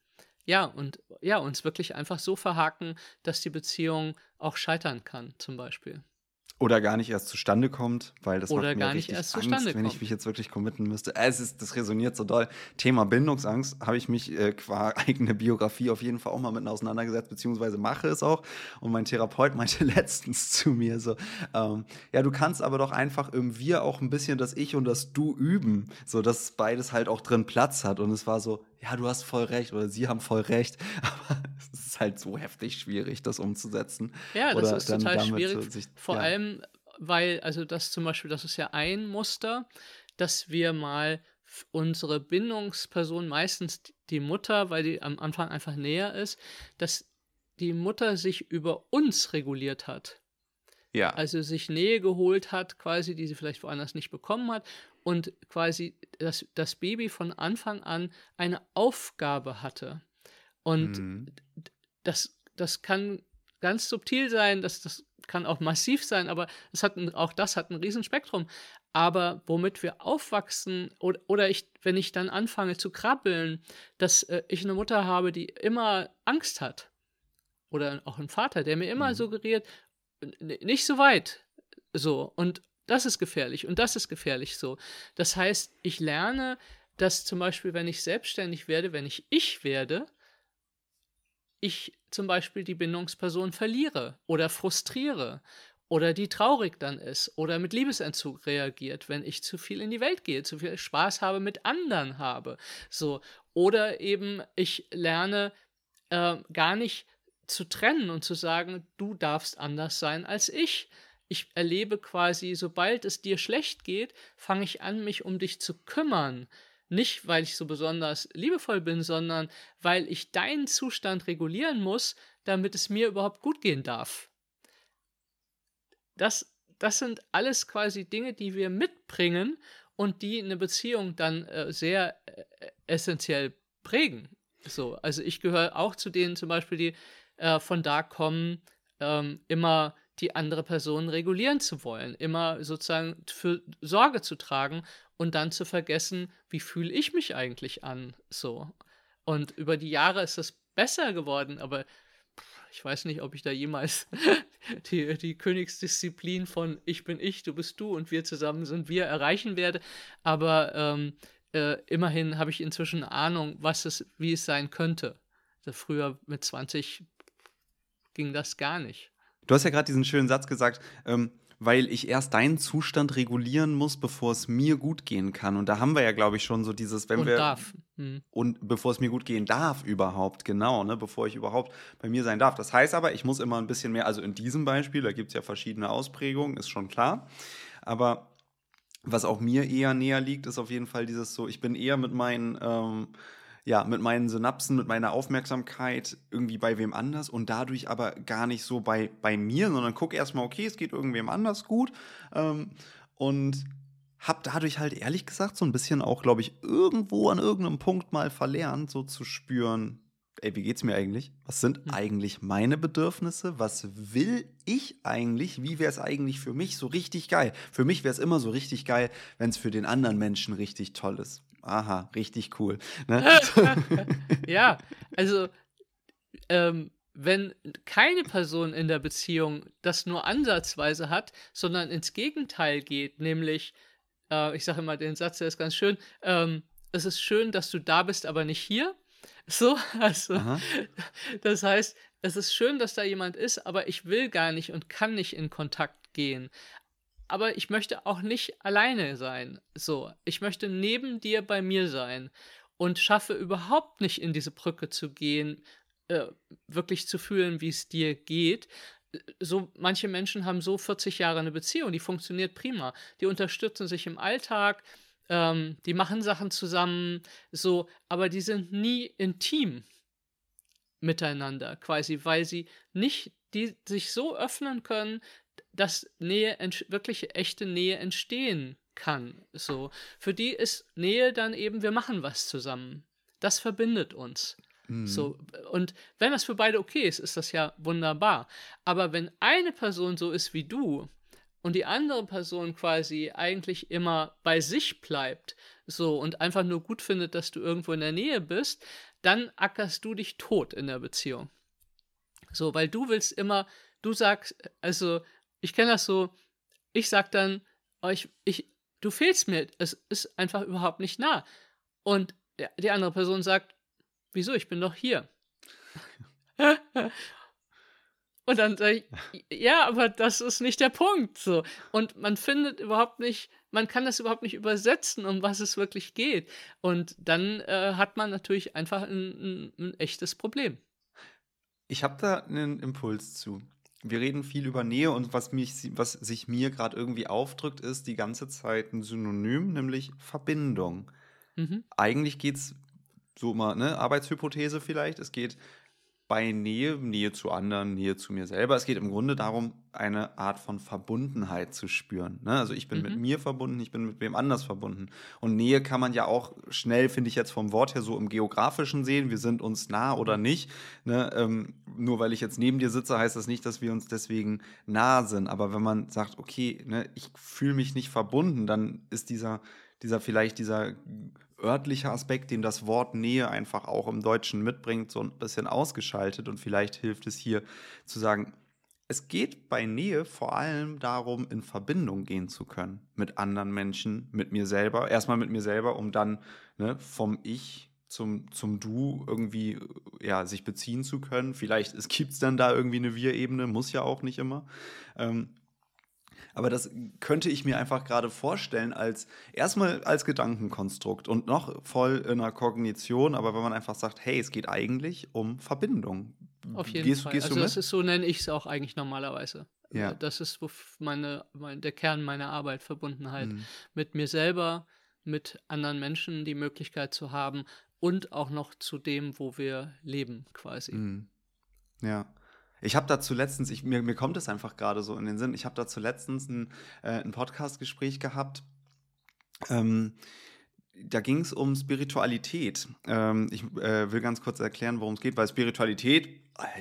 A: Ja, und ja, uns wirklich einfach so verhaken, dass die Beziehung auch scheitern kann, zum Beispiel.
B: Oder gar nicht erst zustande kommt, weil das
A: Oder
B: macht mir
A: gar nicht
B: richtig
A: erst
B: Angst, wenn ich mich jetzt wirklich committen müsste. Es ist, das resoniert so doll. Thema Bindungsangst habe ich mich äh, qua eigene Biografie auf jeden Fall auch mal mit auseinandergesetzt, beziehungsweise mache es auch. Und mein Therapeut meinte letztens zu mir so, ähm, ja, du kannst aber doch einfach im Wir auch ein bisschen das Ich und das Du üben, so dass beides halt auch drin Platz hat. Und es war so, ja, du hast voll recht oder sie haben voll recht. Aber es ist halt so heftig schwierig, das umzusetzen.
A: Ja, das
B: Oder
A: ist total schwierig.
B: sich-
A: vor
B: ja.
A: allem, weil, also das zum Beispiel, das ist ja ein Muster, dass wir mal unsere Bindungsperson, meistens die Mutter, weil die am Anfang einfach näher ist, dass die Mutter sich über uns reguliert hat.
B: Ja.
A: Also sich Nähe geholt hat, quasi, die sie vielleicht woanders nicht bekommen hat. Und quasi das, das Baby von Anfang an eine Aufgabe hatte. Und
B: Mhm.
A: das, das kann ganz subtil sein, das, das kann auch massiv sein, aber es hat ein, auch das hat ein Riesenspektrum. Aber womit wir aufwachsen oder, oder ich, wenn ich dann anfange zu krabbeln, dass äh, ich eine Mutter habe, die immer Angst hat. Oder auch einen Vater, der mir immer
B: Mhm.
A: suggeriert, "N- nicht so weit. So. Und das ist gefährlich und das ist gefährlich so. Das heißt, ich lerne, dass zum Beispiel, wenn ich selbstständig werde, wenn ich ich werde, ich zum Beispiel die Bindungsperson verliere oder frustriere oder die traurig dann ist oder mit Liebesentzug reagiert, wenn ich zu viel in die Welt gehe, zu viel Spaß habe mit anderen habe. So. Oder eben ich lerne äh, gar nicht zu trennen und zu sagen, du darfst anders sein als ich. Ich erlebe quasi, sobald es dir schlecht geht, fange ich an, mich um dich zu kümmern. Nicht, weil ich so besonders liebevoll bin, sondern weil ich deinen Zustand regulieren muss, damit es mir überhaupt gut gehen darf. Das, das sind alles quasi Dinge, die wir mitbringen und die eine Beziehung dann äh, sehr äh, essentiell prägen. So, also ich gehöre auch zu denen zum Beispiel, die äh, von da kommen, ähm, immer die andere Person regulieren zu wollen, immer sozusagen für Sorge zu tragen und dann zu vergessen, wie fühle ich mich eigentlich an, so. Und über die Jahre ist das besser geworden, aber ich weiß nicht, ob ich da jemals die, die Königsdisziplin von ich bin ich, du bist du und wir zusammen sind wir erreichen werde. Aber ähm, äh, immerhin habe ich inzwischen Ahnung, was es, wie es sein könnte. Früher mit 20 ging das gar nicht.
B: Du hast ja gerade diesen schönen Satz gesagt, ähm, weil ich erst deinen Zustand regulieren muss, bevor es mir gut gehen kann. Und da haben wir ja, glaube ich, schon so dieses, wenn
A: und
B: wir.
A: darf. Hm.
B: Und bevor es mir gut gehen darf, überhaupt, genau, ne, bevor ich überhaupt bei mir sein darf. Das heißt aber, ich muss immer ein bisschen mehr, also in diesem Beispiel, da gibt es ja verschiedene Ausprägungen, ist schon klar. Aber was auch mir eher näher liegt, ist auf jeden Fall dieses so, ich bin eher mit meinen, ähm, ja, mit meinen Synapsen, mit meiner Aufmerksamkeit irgendwie bei wem anders und dadurch aber gar nicht so bei, bei mir, sondern gucke erstmal, okay, es geht irgendwem anders gut. Ähm, und habe dadurch halt ehrlich gesagt so ein bisschen auch, glaube ich, irgendwo an irgendeinem Punkt mal verlernt, so zu spüren, ey, wie geht's mir eigentlich? Was sind
A: Hm.
B: eigentlich meine Bedürfnisse? Was will ich eigentlich? Wie wäre es eigentlich für mich so richtig geil? Für mich wäre es immer so richtig geil, wenn es für den anderen Menschen richtig toll ist. Aha, richtig cool. Ne?
A: ja, also ähm, wenn keine Person in der Beziehung das nur ansatzweise hat, sondern ins Gegenteil geht, nämlich, äh, ich sage immer den Satz, der ist ganz schön, ähm, es ist schön, dass du da bist, aber nicht hier. So, also,
B: Aha.
A: das heißt, es ist schön, dass da jemand ist, aber ich will gar nicht und kann nicht in Kontakt gehen. Aber ich möchte auch nicht alleine sein. So, ich möchte neben dir bei mir sein und schaffe überhaupt nicht in diese Brücke zu gehen, äh, wirklich zu fühlen, wie es dir geht. So, manche Menschen haben so 40 Jahre eine Beziehung, die funktioniert prima. Die unterstützen sich im Alltag, ähm, die machen Sachen zusammen, so, aber die sind nie intim miteinander, quasi, weil sie nicht die sich so öffnen können, dass Nähe, entsch- wirklich echte Nähe entstehen kann. So, für die ist Nähe dann eben, wir machen was zusammen. Das verbindet uns.
B: Mhm.
A: So, und wenn das für beide okay ist, ist das ja wunderbar. Aber wenn eine Person so ist wie du und die andere Person quasi eigentlich immer bei sich bleibt, so und einfach nur gut findet, dass du irgendwo in der Nähe bist, dann ackerst du dich tot in der Beziehung. So, weil du willst immer, du sagst, also ich kenne das so, ich sag dann, oh, ich, ich, du fehlst mir, es ist einfach überhaupt nicht nah. Und die andere Person sagt, wieso, ich bin doch hier. Und dann sage ich, ja, aber das ist nicht der Punkt. So. Und man findet überhaupt nicht, man kann das überhaupt nicht übersetzen, um was es wirklich geht. Und dann äh, hat man natürlich einfach ein, ein, ein echtes Problem.
B: Ich habe da einen Impuls zu. Wir reden viel über Nähe und was, mich, was sich mir gerade irgendwie aufdrückt, ist die ganze Zeit ein Synonym, nämlich Verbindung. Mhm. Eigentlich geht es so mal, ne, Arbeitshypothese vielleicht, es geht bei Nähe, Nähe zu anderen, Nähe zu mir selber. Es geht im Grunde darum, eine Art von Verbundenheit zu spüren. Ne? Also ich bin mhm. mit mir verbunden, ich bin mit wem anders verbunden. Und Nähe kann man ja auch schnell, finde ich jetzt vom Wort her, so im Geografischen sehen. Wir sind uns nah oder nicht. Ne? Ähm, nur weil ich jetzt neben dir sitze, heißt das nicht, dass wir uns deswegen nah sind. Aber wenn man sagt, okay, ne, ich fühle mich nicht verbunden, dann ist dieser, dieser vielleicht dieser örtlicher Aspekt, den das Wort Nähe einfach auch im Deutschen mitbringt, so ein bisschen ausgeschaltet. Und vielleicht hilft es hier zu sagen, es geht bei Nähe vor allem darum, in Verbindung gehen zu können mit anderen Menschen, mit mir selber. Erstmal mit mir selber, um dann ne, vom Ich zum, zum Du irgendwie ja, sich beziehen zu können. Vielleicht gibt es dann da irgendwie eine Wir-Ebene, muss ja auch nicht immer. Ähm, aber das könnte ich mir einfach gerade vorstellen als erstmal als Gedankenkonstrukt und noch voll in der Kognition, aber wenn man einfach sagt, hey, es geht eigentlich um Verbindung.
A: Auf jeden gehst, Fall. Gehst also das ist so nenne ich es auch eigentlich normalerweise. Ja. Das ist meine, mein, der Kern meiner Arbeit, Verbundenheit mhm. mit mir selber, mit anderen Menschen die Möglichkeit zu haben und auch noch zu dem, wo wir leben, quasi. Mhm.
B: Ja. Ich habe dazu letztens, ich, mir, mir kommt es einfach gerade so in den Sinn, ich habe dazu letztens ein, äh, ein Podcast-Gespräch gehabt. Ähm, da ging es um Spiritualität. Ähm, ich äh, will ganz kurz erklären, worum es geht, weil Spiritualität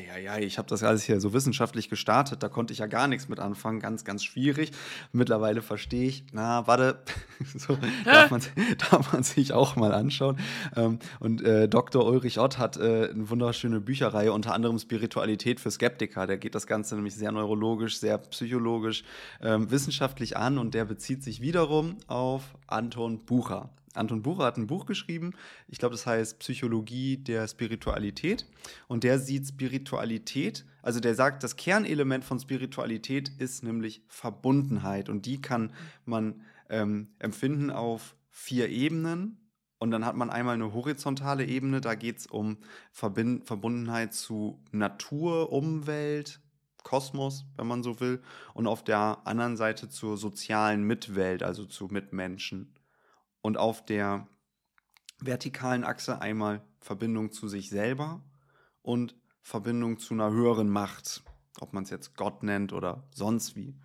B: ja, ja, ich habe das alles hier so wissenschaftlich gestartet, da konnte ich ja gar nichts mit anfangen, ganz, ganz schwierig. Mittlerweile verstehe ich, na, warte, so darf man, darf man sich auch mal anschauen. Ähm, und äh, Dr. Ulrich Ott hat äh, eine wunderschöne Bücherreihe, unter anderem Spiritualität für Skeptiker. Der geht das Ganze nämlich sehr neurologisch, sehr psychologisch, ähm, wissenschaftlich an und der bezieht sich wiederum auf Anton Bucher. Anton Bucher hat ein Buch geschrieben, ich glaube, das heißt Psychologie der Spiritualität. Und der sieht Spiritualität, also der sagt, das Kernelement von Spiritualität ist nämlich Verbundenheit. Und die kann man ähm, empfinden auf vier Ebenen. Und dann hat man einmal eine horizontale Ebene, da geht es um Verbind Verbundenheit zu Natur, Umwelt, Kosmos, wenn man so will, und auf der anderen Seite zur sozialen Mitwelt, also zu Mitmenschen und auf der vertikalen Achse einmal Verbindung zu sich selber und Verbindung zu einer höheren Macht, ob man es jetzt Gott nennt oder sonst wie.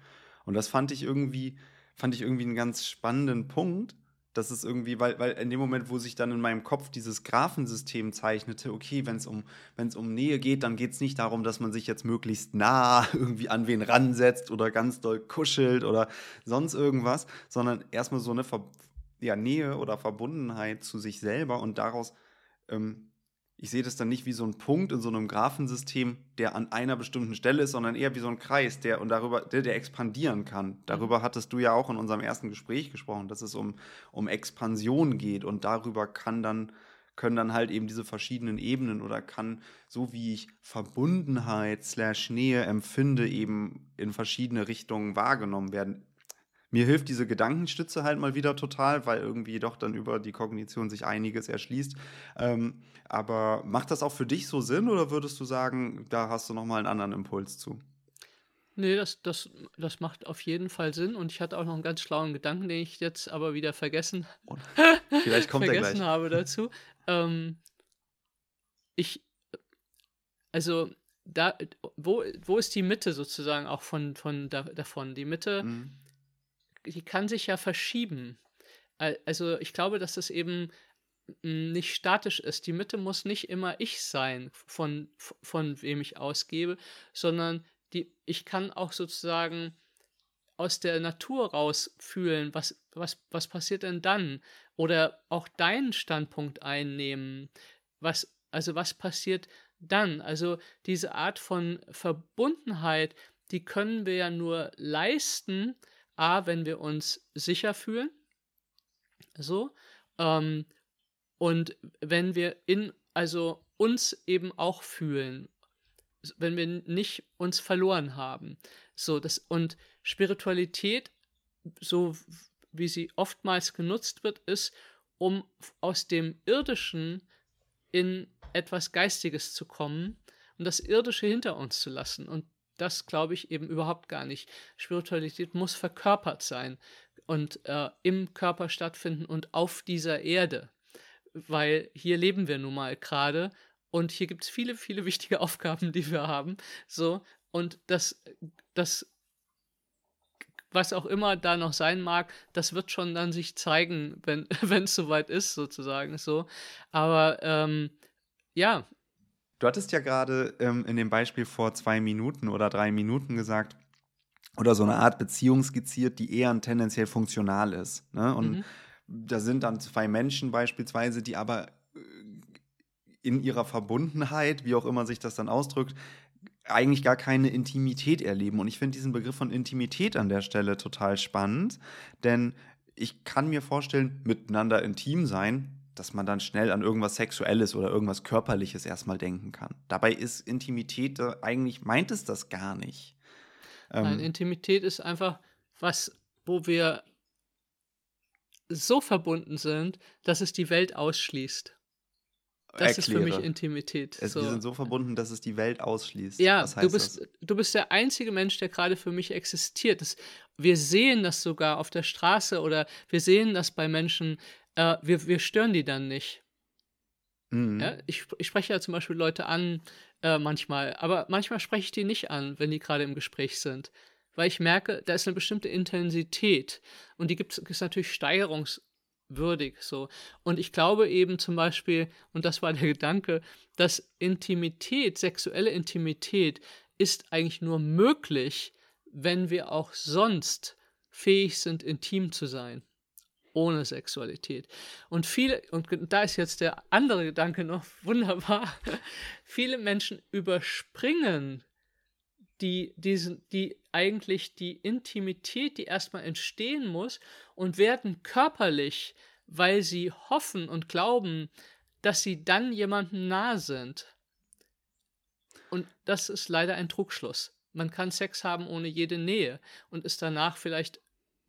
B: Und das fand ich irgendwie, fand ich irgendwie einen ganz spannenden Punkt. Das ist irgendwie, weil, weil in dem Moment, wo sich dann in meinem Kopf dieses Graphensystem zeichnete, okay, wenn es um, um Nähe geht, dann geht es nicht darum, dass man sich jetzt möglichst nah irgendwie an wen ransetzt oder ganz doll kuschelt oder sonst irgendwas, sondern erstmal so eine Ver ja, Nähe oder Verbundenheit zu sich selber und daraus, ähm, ich sehe das dann nicht wie so ein Punkt in so einem Graphensystem, der an einer bestimmten Stelle ist, sondern eher wie so ein Kreis, der und darüber, der, der expandieren kann. Darüber mhm. hattest du ja auch in unserem ersten Gespräch gesprochen, dass es um, um Expansion geht und darüber kann dann können dann halt eben diese verschiedenen Ebenen oder kann, so wie ich Verbundenheit slash Nähe empfinde, eben in verschiedene Richtungen wahrgenommen werden mir hilft diese Gedankenstütze halt mal wieder total, weil irgendwie doch dann über die Kognition sich einiges erschließt. Ähm, aber macht das auch für dich so Sinn oder würdest du sagen, da hast du nochmal einen anderen Impuls zu?
A: Nee, das, das, das macht auf jeden Fall Sinn und ich hatte auch noch einen ganz schlauen Gedanken, den ich jetzt aber wieder vergessen,
B: Vielleicht kommt
A: vergessen habe dazu. Ähm, ich, also da, wo, wo ist die Mitte sozusagen auch von, von da, davon? Die Mitte mhm die kann sich ja verschieben. Also ich glaube, dass das eben nicht statisch ist. Die Mitte muss nicht immer ich sein, von, von wem ich ausgebe, sondern die, ich kann auch sozusagen aus der Natur raus fühlen, was, was, was passiert denn dann? Oder auch deinen Standpunkt einnehmen. Was, also was passiert dann? Also diese Art von Verbundenheit, die können wir ja nur leisten, a, wenn wir uns sicher fühlen, so, ähm, und wenn wir in, also uns eben auch fühlen, wenn wir nicht uns verloren haben. So, das, und Spiritualität, so wie sie oftmals genutzt wird, ist, um aus dem Irdischen in etwas Geistiges zu kommen und das Irdische hinter uns zu lassen. Und das glaube ich eben überhaupt gar nicht. Spiritualität muss verkörpert sein und äh, im Körper stattfinden und auf dieser Erde. Weil hier leben wir nun mal gerade und hier gibt es viele, viele wichtige Aufgaben, die wir haben. So, und das, das, was auch immer da noch sein mag, das wird schon dann sich zeigen, wenn es soweit ist, sozusagen so. Aber ähm, ja.
B: Du hattest ja gerade ähm, in dem Beispiel vor zwei Minuten oder drei Minuten gesagt, oder so eine Art Beziehung skizziert, die eher tendenziell funktional ist. Ne? Und mhm. da sind dann zwei Menschen beispielsweise, die aber äh, in ihrer Verbundenheit, wie auch immer sich das dann ausdrückt, eigentlich gar keine Intimität erleben. Und ich finde diesen Begriff von Intimität an der Stelle total spannend, denn ich kann mir vorstellen, miteinander intim sein, dass man dann schnell an irgendwas Sexuelles oder irgendwas Körperliches erstmal denken kann. Dabei ist Intimität, eigentlich meint es das gar nicht.
A: Nein, ähm, Intimität ist einfach was, wo wir so verbunden sind, dass es die Welt ausschließt. Das erkläre. ist für mich Intimität.
B: Es, so. Wir sind so verbunden, dass es die Welt ausschließt.
A: Ja, du bist, das? du bist der einzige Mensch, der gerade für mich existiert. Das, wir sehen das sogar auf der Straße oder wir sehen das bei Menschen. Äh, wir, wir stören die dann nicht. Mhm. Ja, ich, ich spreche ja zum Beispiel Leute an, äh, manchmal, aber manchmal spreche ich die nicht an, wenn die gerade im Gespräch sind. Weil ich merke, da ist eine bestimmte Intensität und die gibt es natürlich steigerungswürdig so. Und ich glaube eben zum Beispiel, und das war der Gedanke, dass Intimität, sexuelle Intimität ist eigentlich nur möglich, wenn wir auch sonst fähig sind, intim zu sein ohne Sexualität. Und viele, und da ist jetzt der andere Gedanke noch wunderbar, viele Menschen überspringen die, diesen, die eigentlich die Intimität, die erstmal entstehen muss, und werden körperlich, weil sie hoffen und glauben, dass sie dann jemandem nah sind. Und das ist leider ein Trugschluss. Man kann Sex haben ohne jede Nähe und ist danach vielleicht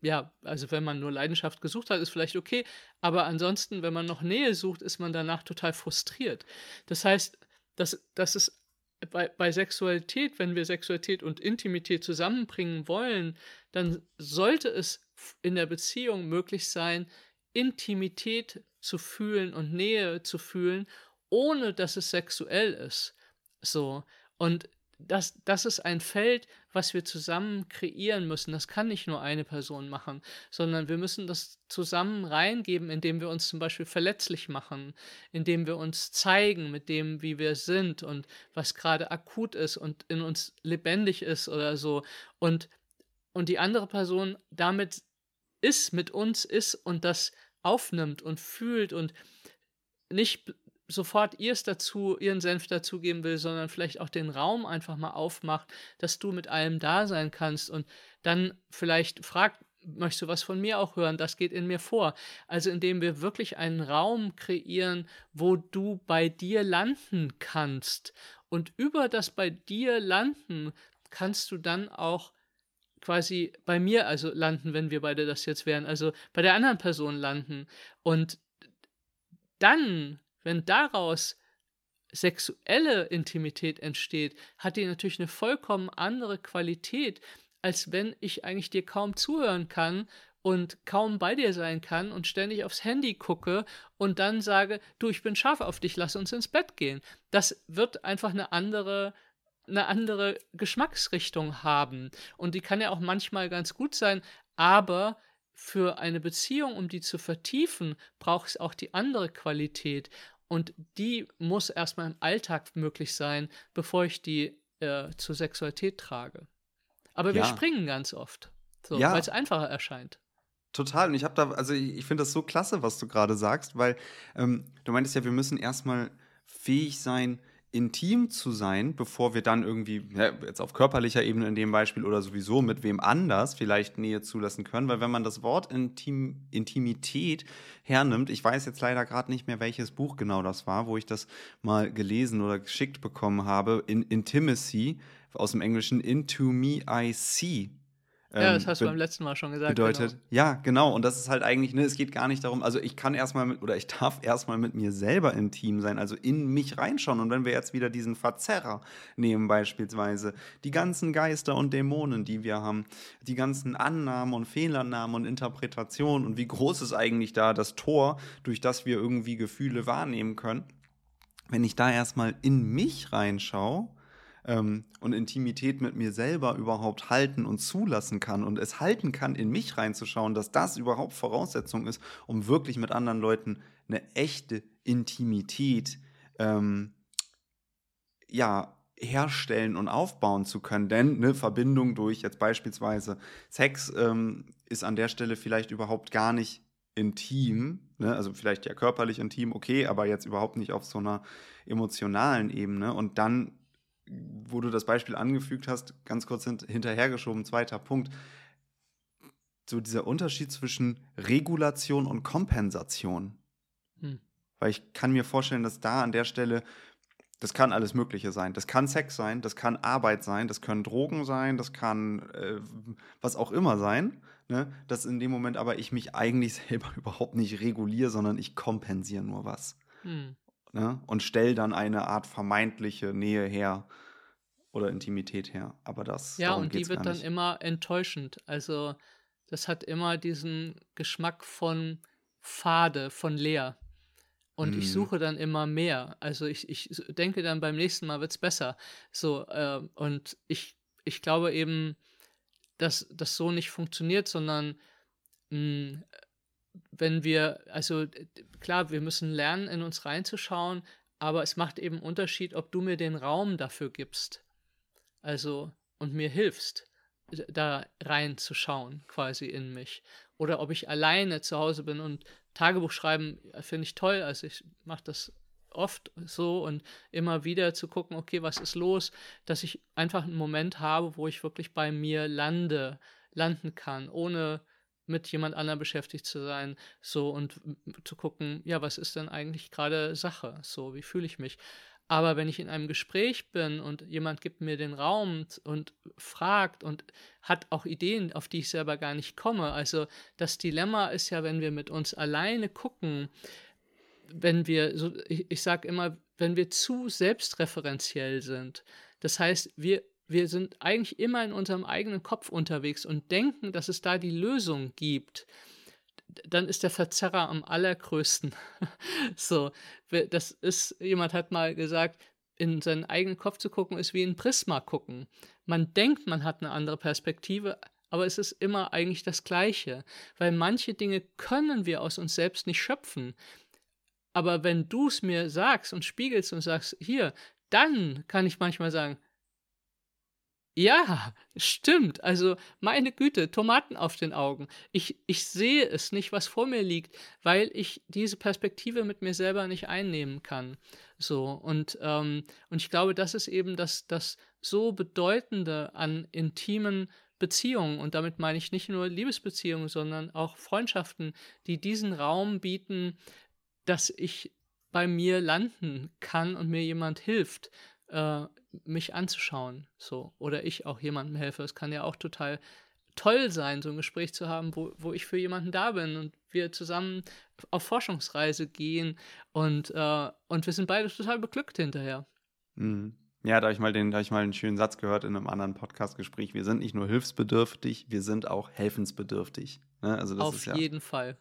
A: ja, also wenn man nur Leidenschaft gesucht hat, ist vielleicht okay, aber ansonsten, wenn man noch Nähe sucht, ist man danach total frustriert. Das heißt, dass, dass es bei, bei Sexualität, wenn wir Sexualität und Intimität zusammenbringen wollen, dann sollte es in der Beziehung möglich sein, Intimität zu fühlen und Nähe zu fühlen, ohne dass es sexuell ist. So. Und das, das ist ein Feld, was wir zusammen kreieren müssen. Das kann nicht nur eine Person machen, sondern wir müssen das zusammen reingeben, indem wir uns zum Beispiel verletzlich machen, indem wir uns zeigen mit dem, wie wir sind und was gerade akut ist und in uns lebendig ist oder so. Und, und die andere Person damit ist, mit uns ist und das aufnimmt und fühlt und nicht sofort ihrs dazu, ihren Senf dazugeben will, sondern vielleicht auch den Raum einfach mal aufmacht, dass du mit allem da sein kannst und dann vielleicht fragt, möchtest du was von mir auch hören? Das geht in mir vor. Also indem wir wirklich einen Raum kreieren, wo du bei dir landen kannst. Und über das bei dir landen kannst du dann auch quasi bei mir also landen, wenn wir beide das jetzt wären, also bei der anderen Person landen. Und dann wenn daraus sexuelle Intimität entsteht, hat die natürlich eine vollkommen andere Qualität, als wenn ich eigentlich dir kaum zuhören kann und kaum bei dir sein kann und ständig aufs Handy gucke und dann sage, du, ich bin scharf auf dich, lass uns ins Bett gehen. Das wird einfach eine andere eine andere Geschmacksrichtung haben und die kann ja auch manchmal ganz gut sein, aber für eine Beziehung, um die zu vertiefen, braucht es auch die andere Qualität. Und die muss erstmal im Alltag möglich sein, bevor ich die äh, zur Sexualität trage. Aber wir springen ganz oft. So,
B: Ja.
A: weil es einfacher erscheint.
B: Total. Und ich habe da, also ich, ich finde das so klasse, was du gerade sagst, weil ähm, du meintest ja, wir müssen erstmal fähig sein, intim zu sein, bevor wir dann irgendwie, ja, jetzt auf körperlicher Ebene in dem Beispiel oder sowieso mit wem anders vielleicht Nähe zulassen können. Weil wenn man das Wort Intim, Intimität hernimmt, ich weiß jetzt leider gerade nicht mehr, welches Buch genau das war, wo ich das mal gelesen oder geschickt bekommen habe, in Intimacy aus dem Englischen Into Me I See.
A: Ja,
B: Ähm,
A: das hast du
B: be-
A: beim letzten Mal schon gesagt.
B: bedeutet,
A: Genau.
B: ja, genau. Und das ist halt eigentlich, ne, es geht gar nicht darum, also ich kann erstmal mit, oder ich darf erstmal mit mir selber intim sein, also in mich reinschauen. Und wenn wir jetzt wieder diesen Verzerrer nehmen, beispielsweise, die ganzen Geister und Dämonen, die wir haben, die ganzen Annahmen und Fehlannahmen und Interpretationen und wie groß ist eigentlich da das Tor, durch das wir irgendwie Gefühle wahrnehmen können. Wenn ich da erstmal in mich reinschaue, ähm, und Intimität mit mir selber überhaupt halten und zulassen kann und es halten kann, in mich reinzuschauen, dass das überhaupt Voraussetzung ist, um wirklich mit anderen Leuten eine echte Intimität ähm, ja, herstellen und aufbauen zu können. Denn eine Verbindung durch jetzt beispielsweise Sex ähm, ist an der Stelle vielleicht überhaupt gar nicht intim, ne? also vielleicht ja körperlich intim, okay, aber jetzt überhaupt nicht auf so einer emotionalen Ebene. Und dann, wo du das Beispiel angefügt hast, ganz kurz hint hinterhergeschoben, zweiter Punkt, so dieser Unterschied zwischen Regulation und Kompensation.
A: Hm.
B: Weil ich kann mir vorstellen, dass da an der Stelle, das kann alles Mögliche sein. Das kann Sex sein, das kann Arbeit sein, das können Drogen sein, das kann äh, was auch immer sein. Ne? Dass in dem Moment aber ich mich eigentlich selber überhaupt nicht reguliere, sondern ich kompensiere nur was.
A: Hm.
B: Ne? Und stelle dann eine Art vermeintliche Nähe her oder Intimität her. Aber das
A: Ja, und die wird dann immer enttäuschend. Also, das hat immer diesen Geschmack von fade, von leer. Und ich
B: Mhm.
A: suche dann immer mehr. Also ich, ich denke dann beim nächsten Mal wird es besser. So, äh, und ich, ich glaube eben, dass das so nicht funktioniert, sondern mh, wenn wir, also klar, wir müssen lernen, in uns reinzuschauen, aber es macht eben Unterschied, ob du mir den Raum dafür gibst. Also, und mir hilfst, da reinzuschauen, quasi in mich. Oder ob ich alleine zu Hause bin und Tagebuch schreiben äh, finde ich toll. Also ich mache das oft so und immer wieder zu gucken, okay, was ist los, dass ich einfach einen Moment habe, wo ich wirklich bei mir lande, landen kann, ohne mit jemand anderem beschäftigt zu sein, so und zu gucken, ja, was ist denn eigentlich gerade Sache, so, wie fühle ich mich. Aber wenn ich in einem Gespräch bin und jemand gibt mir den Raum und fragt und hat auch Ideen, auf die ich selber gar nicht komme. Also das Dilemma ist ja, wenn wir mit uns alleine gucken, wenn wir, so, ich, ich sage immer, wenn wir zu selbstreferenziell sind. Das heißt, wir, wir sind eigentlich immer in unserem eigenen Kopf unterwegs und denken, dass es da die Lösung gibt. Dann ist der Verzerrer am allergrößten. so, das ist, jemand hat mal gesagt, in seinen eigenen Kopf zu gucken, ist wie ein Prisma gucken. Man denkt, man hat eine andere Perspektive, aber es ist immer eigentlich das Gleiche, weil manche Dinge können wir aus uns selbst nicht schöpfen. Aber wenn du es mir sagst und spiegelst und sagst, hier, dann kann ich manchmal sagen, ja, stimmt. Also meine Güte, Tomaten auf den Augen. Ich, ich sehe es nicht, was vor mir liegt, weil ich diese Perspektive mit mir selber nicht einnehmen kann. So, und, ähm, und ich glaube, das ist eben das, das so Bedeutende an intimen Beziehungen. Und damit meine ich nicht nur Liebesbeziehungen, sondern auch Freundschaften, die diesen Raum bieten, dass ich bei mir landen kann und mir jemand hilft, äh, mich anzuschauen. So. Oder ich auch jemandem helfe. Es kann ja auch total toll sein, so ein Gespräch zu haben, wo, wo ich für jemanden da bin und wir zusammen auf Forschungsreise gehen und, äh, und wir sind beide total beglückt hinterher.
B: Mhm. Ja, da habe ich, mal den- da hab ich mal einen schönen Satz gehört in einem anderen Podcast-Gespräch. Wir sind nicht nur hilfsbedürftig, wir sind auch helfensbedürftig. Ne? Also das
A: auf
B: ist ja,
A: jeden Fall.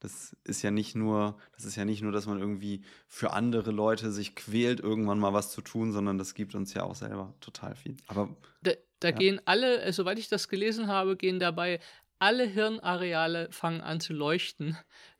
B: Das ist ja nicht nur, das ist ja nicht nur, dass man irgendwie für andere Leute sich quält, irgendwann mal was zu tun, sondern das gibt uns ja auch selber total viel. Aber
A: Da, da
B: Ja.
A: gehen alle, äh, soweit ich das gelesen habe, gehen dabei alle Hirnareale fangen an zu leuchten,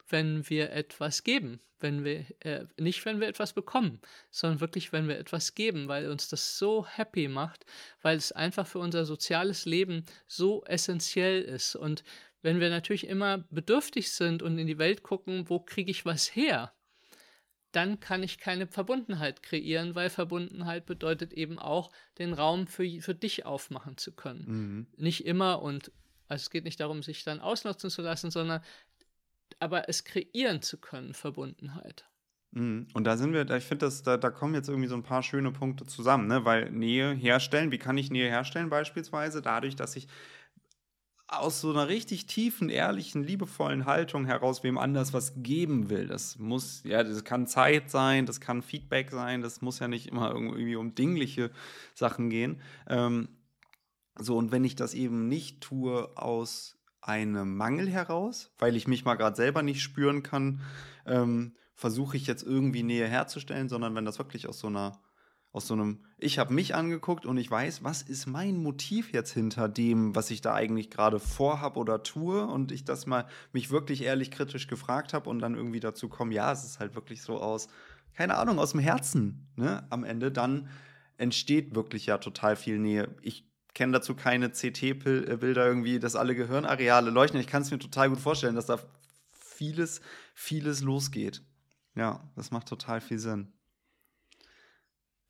A: wenn wir etwas geben, wenn wir äh, nicht wenn wir etwas bekommen, sondern wirklich wenn wir etwas geben, weil uns das so happy macht, weil es einfach für unser soziales Leben so essentiell ist und wenn wir natürlich immer bedürftig sind und in die Welt gucken, wo kriege ich was her? Dann kann ich keine Verbundenheit kreieren, weil Verbundenheit bedeutet eben auch, den Raum für, für dich aufmachen zu können. Mhm. Nicht immer und also es geht nicht darum, sich dann ausnutzen zu lassen, sondern aber es kreieren zu können, Verbundenheit.
B: Mhm. Und da sind wir, ich finde, da, da kommen jetzt irgendwie so ein paar schöne Punkte zusammen, ne? weil Nähe herstellen, wie kann ich Nähe herstellen beispielsweise? Dadurch, dass ich aus so einer richtig tiefen, ehrlichen, liebevollen Haltung heraus wem anders was geben will. Das muss, ja, das kann Zeit sein, das kann Feedback sein, das muss ja nicht immer irgendwie um dingliche Sachen gehen. Ähm, so, und wenn ich das eben nicht tue aus einem Mangel heraus, weil ich mich mal gerade selber nicht spüren kann, ähm, versuche ich jetzt irgendwie Nähe herzustellen, sondern wenn das wirklich aus so einer aus so einem, ich habe mich angeguckt und ich weiß, was ist mein Motiv jetzt hinter dem, was ich da eigentlich gerade vorhab oder tue und ich das mal mich wirklich ehrlich kritisch gefragt habe und dann irgendwie dazu komme, ja, es ist halt wirklich so aus, keine Ahnung, aus dem Herzen, ne, am Ende, dann entsteht wirklich ja total viel Nähe. Ich kenne dazu keine CT-Bilder irgendwie, dass alle Gehirnareale leuchten. Ich kann es mir total gut vorstellen, dass da vieles, vieles losgeht. Ja, das macht total viel Sinn.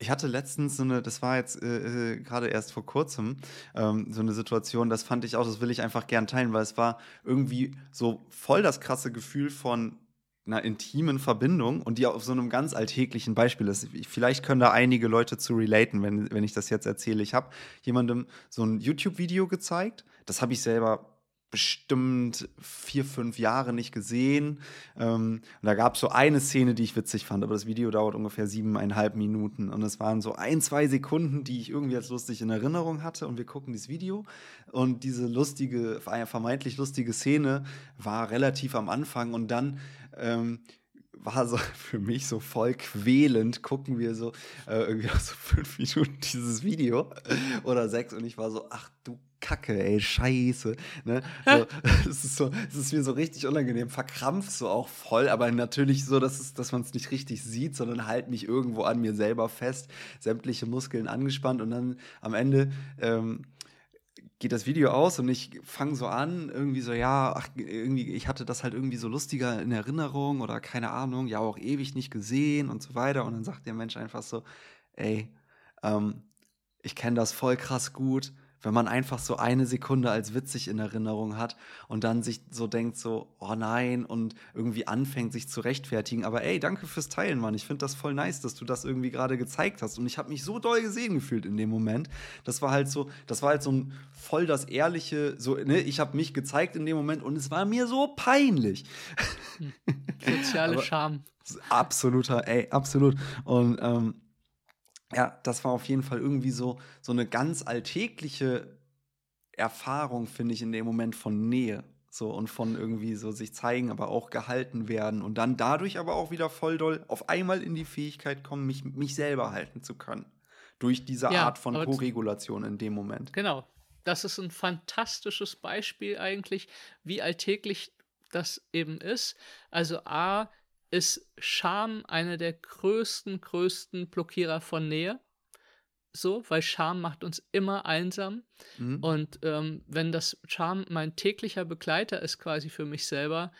B: Ich hatte letztens so eine, das war jetzt äh, äh, gerade erst vor kurzem, ähm, so eine Situation, das fand ich auch, das will ich einfach gern teilen, weil es war irgendwie so voll das krasse Gefühl von einer intimen Verbindung und die auf so einem ganz alltäglichen Beispiel ist. Vielleicht können da einige Leute zu relaten, wenn, wenn ich das jetzt erzähle. Ich habe jemandem so ein YouTube-Video gezeigt, das habe ich selber bestimmt vier, fünf Jahre nicht gesehen. Ähm, da gab es so eine Szene, die ich witzig fand, aber das Video dauert ungefähr siebeneinhalb Minuten. Und es waren so ein, zwei Sekunden, die ich irgendwie als lustig in Erinnerung hatte. Und wir gucken dieses Video. Und diese lustige, vermeintlich lustige Szene war relativ am Anfang. Und dann ähm, war so für mich so voll quälend, gucken wir so äh, irgendwie so fünf Minuten dieses Video oder sechs und ich war so, ach du Kacke, ey, scheiße. Ne? So, es, ist so, es ist mir so richtig unangenehm, verkrampft so auch voll, aber natürlich so, dass, es, dass man es nicht richtig sieht, sondern halt mich irgendwo an mir selber fest, sämtliche Muskeln angespannt und dann am Ende ähm, geht das Video aus und ich fange so an, irgendwie so, ja, ach, irgendwie, ich hatte das halt irgendwie so lustiger in Erinnerung oder keine Ahnung, ja, auch ewig nicht gesehen und so weiter. Und dann sagt der Mensch einfach so, ey, ähm, ich kenne das voll krass gut wenn man einfach so eine Sekunde als witzig in Erinnerung hat und dann sich so denkt, so, oh nein, und irgendwie anfängt, sich zu rechtfertigen. Aber ey, danke fürs Teilen, Mann. Ich finde das voll nice, dass du das irgendwie gerade gezeigt hast. Und ich habe mich so doll gesehen gefühlt in dem Moment. Das war halt so, das war halt so ein voll das ehrliche, so, ne, ich habe mich gezeigt in dem Moment und es war mir so peinlich.
A: Hm. Soziale Scham.
B: Absoluter, ey, absolut. Und ähm, ja, das war auf jeden Fall irgendwie so, so eine ganz alltägliche Erfahrung, finde ich, in dem Moment von Nähe. So und von irgendwie so sich zeigen, aber auch gehalten werden und dann dadurch aber auch wieder voll doll auf einmal in die Fähigkeit kommen, mich, mich selber halten zu können. Durch diese ja, Art von Co-Regulation in dem Moment.
A: Genau. Das ist ein fantastisches Beispiel eigentlich, wie alltäglich das eben ist. Also A, ist Scham einer der größten, größten Blockierer von Nähe. So, weil Scham macht uns immer einsam. Mhm. Und ähm, wenn das Scham mein täglicher Begleiter ist, quasi für mich selber,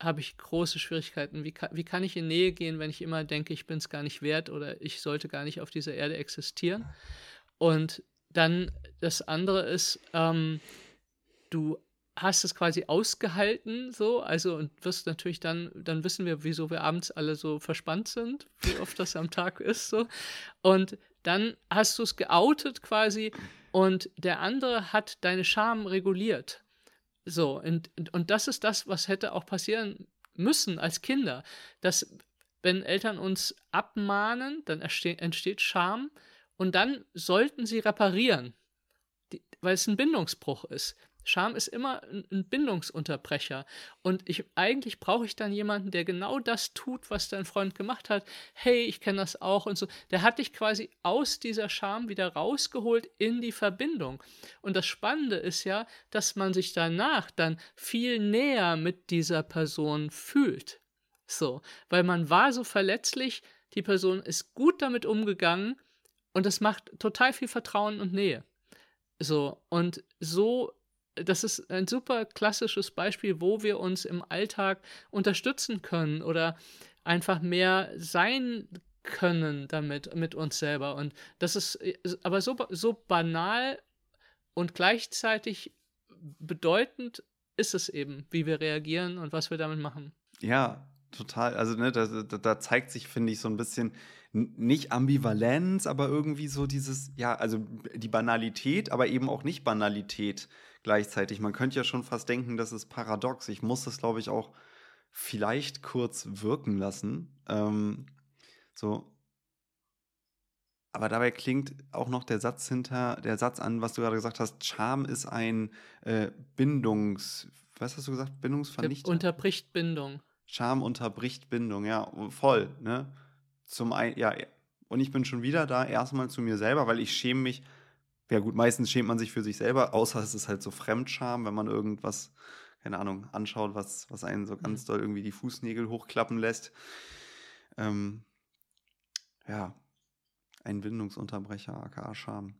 A: habe ich große Schwierigkeiten. Wie kann, wie kann ich in Nähe gehen, wenn ich immer denke, ich bin es gar nicht wert oder ich sollte gar nicht auf dieser Erde existieren? Und dann das andere ist, ähm, du hast es quasi ausgehalten, so, also und wirst natürlich dann, dann wissen wir, wieso wir abends alle so verspannt sind, wie oft das am Tag ist, so. Und dann hast du es geoutet quasi und der andere hat deine Scham reguliert. So, und, und das ist das, was hätte auch passieren müssen als Kinder, dass wenn Eltern uns abmahnen, dann entsteht Scham und dann sollten sie reparieren, die, weil es ein Bindungsbruch ist Scham ist immer ein Bindungsunterbrecher. Und ich, eigentlich brauche ich dann jemanden, der genau das tut, was dein Freund gemacht hat. Hey, ich kenne das auch und so. Der hat dich quasi aus dieser Scham wieder rausgeholt in die Verbindung. Und das Spannende ist ja, dass man sich danach dann viel näher mit dieser Person fühlt. So, weil man war so verletzlich, die Person ist gut damit umgegangen und das macht total viel Vertrauen und Nähe. So, und so das ist ein super klassisches Beispiel, wo wir uns im Alltag unterstützen können oder einfach mehr sein können damit mit uns selber. Und das ist aber so, so banal und gleichzeitig bedeutend ist es eben, wie wir reagieren und was wir damit machen.
B: Ja, total. Also, ne, da, da, da zeigt sich, finde ich, so ein bisschen nicht Ambivalenz, aber irgendwie so dieses, ja, also die Banalität, aber eben auch nicht Banalität gleichzeitig. Man könnte ja schon fast denken, das ist paradox. Ich muss das, glaube ich, auch vielleicht kurz wirken lassen. Ähm, so. Aber dabei klingt auch noch der Satz hinter, der Satz an, was du gerade gesagt hast, Charme ist ein äh, Bindungs, was hast du gesagt, Bindungsvernichter?
A: Unterbricht Bindung.
B: Charme unterbricht Bindung, ja, voll, ne? Zum einen, ja, und ich bin schon wieder da, erstmal zu mir selber, weil ich schäme mich ja gut, meistens schämt man sich für sich selber, außer es ist halt so Fremdscham, wenn man irgendwas, keine Ahnung, anschaut, was, was einen so ganz mhm. doll irgendwie die Fußnägel hochklappen lässt. Ähm, ja, ein Bindungsunterbrecher, aka Scham.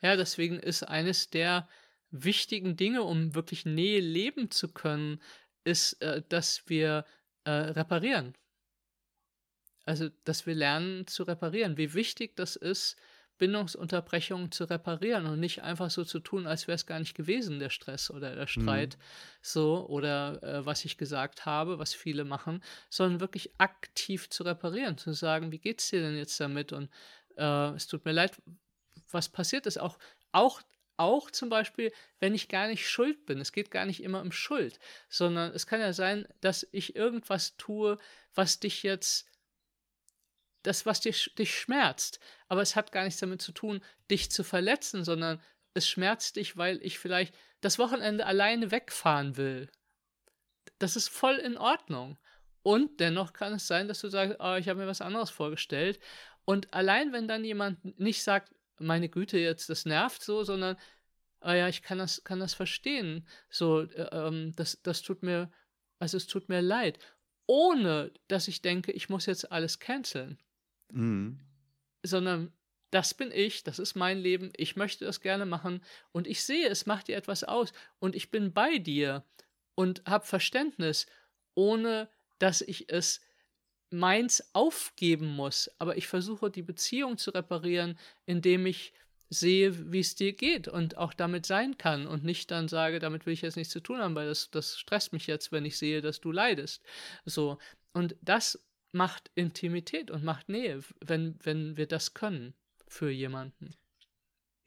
A: Ja, deswegen ist eines der wichtigen Dinge, um wirklich Nähe leben zu können, ist, äh, dass wir äh, reparieren. Also, dass wir lernen zu reparieren. Wie wichtig das ist, Bindungsunterbrechungen zu reparieren und nicht einfach so zu tun, als wäre es gar nicht gewesen, der Stress oder der Streit, mhm. so oder äh, was ich gesagt habe, was viele machen, sondern wirklich aktiv zu reparieren, zu sagen, wie geht's dir denn jetzt damit und äh, es tut mir leid, was passiert ist, auch, auch auch zum Beispiel, wenn ich gar nicht schuld bin. Es geht gar nicht immer um Schuld, sondern es kann ja sein, dass ich irgendwas tue, was dich jetzt das, was dich, dich schmerzt. Aber es hat gar nichts damit zu tun, dich zu verletzen, sondern es schmerzt dich, weil ich vielleicht das Wochenende alleine wegfahren will. Das ist voll in Ordnung. Und dennoch kann es sein, dass du sagst, oh, ich habe mir was anderes vorgestellt. Und allein wenn dann jemand nicht sagt, meine Güte, jetzt, das nervt so, sondern, oh ja, ich kann das, kann das verstehen. So, äh, ähm, das, das tut mir, also es tut mir leid. Ohne dass ich denke, ich muss jetzt alles canceln. Mhm. Sondern das bin ich, das ist mein Leben, ich möchte das gerne machen und ich sehe, es macht dir etwas aus und ich bin bei dir und habe Verständnis, ohne dass ich es meins aufgeben muss. Aber ich versuche die Beziehung zu reparieren, indem ich sehe, wie es dir geht und auch damit sein kann und nicht dann sage, damit will ich jetzt nichts zu tun haben, weil das, das stresst mich jetzt, wenn ich sehe, dass du leidest. So. Und das macht Intimität und macht Nähe, wenn, wenn wir das können für jemanden.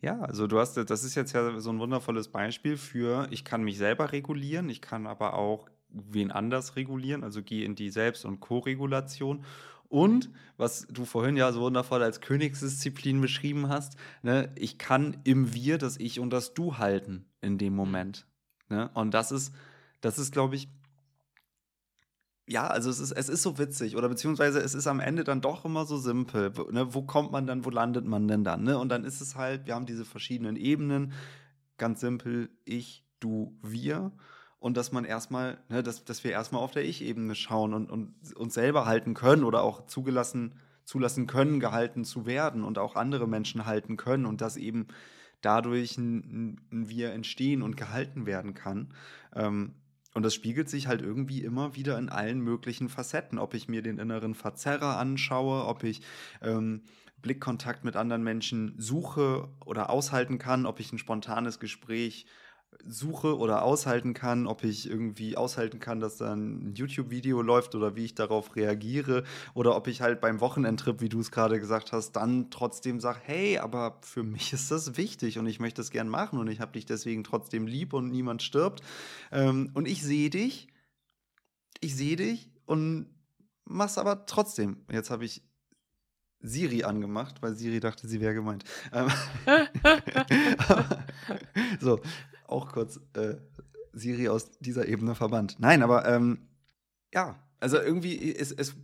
B: Ja, also du hast, das ist jetzt ja so ein wundervolles Beispiel für, ich kann mich selber regulieren, ich kann aber auch wen anders regulieren, also gehe in die Selbst- und Co-Regulation. Und was du vorhin ja so wundervoll als Königsdisziplin beschrieben hast, ne, ich kann im Wir das Ich und das Du halten in dem Moment. Ne? Und das ist, das ist, glaube ich, ja, also es ist, es ist so witzig oder beziehungsweise es ist am Ende dann doch immer so simpel. Ne? Wo kommt man dann, wo landet man denn dann? Ne? Und dann ist es halt, wir haben diese verschiedenen Ebenen, ganz simpel, ich, du, wir. Und dass man erstmal, ne, dass, dass wir erstmal auf der Ich-Ebene schauen und, und uns selber halten können oder auch zugelassen, zulassen können, gehalten zu werden und auch andere Menschen halten können und dass eben dadurch ein, ein Wir entstehen und gehalten werden kann. Ähm, und das spiegelt sich halt irgendwie immer wieder in allen möglichen Facetten. Ob ich mir den inneren Verzerrer anschaue, ob ich ähm, Blickkontakt mit anderen Menschen suche oder aushalten kann, ob ich ein spontanes Gespräch suche oder aushalten kann, ob ich irgendwie aushalten kann, dass da ein YouTube-Video läuft oder wie ich darauf reagiere oder ob ich halt beim Wochenendtrip, wie du es gerade gesagt hast, dann trotzdem sage, hey, aber für mich ist das wichtig und ich möchte es gern machen und ich habe dich deswegen trotzdem lieb und niemand stirbt. Ähm, und ich sehe dich, ich sehe dich und mach's aber trotzdem. Jetzt habe ich Siri angemacht, weil Siri dachte, sie wäre gemeint. Ähm, so, auch kurz äh, Siri aus dieser Ebene verbannt. Nein, aber ähm, ja, also irgendwie, es, es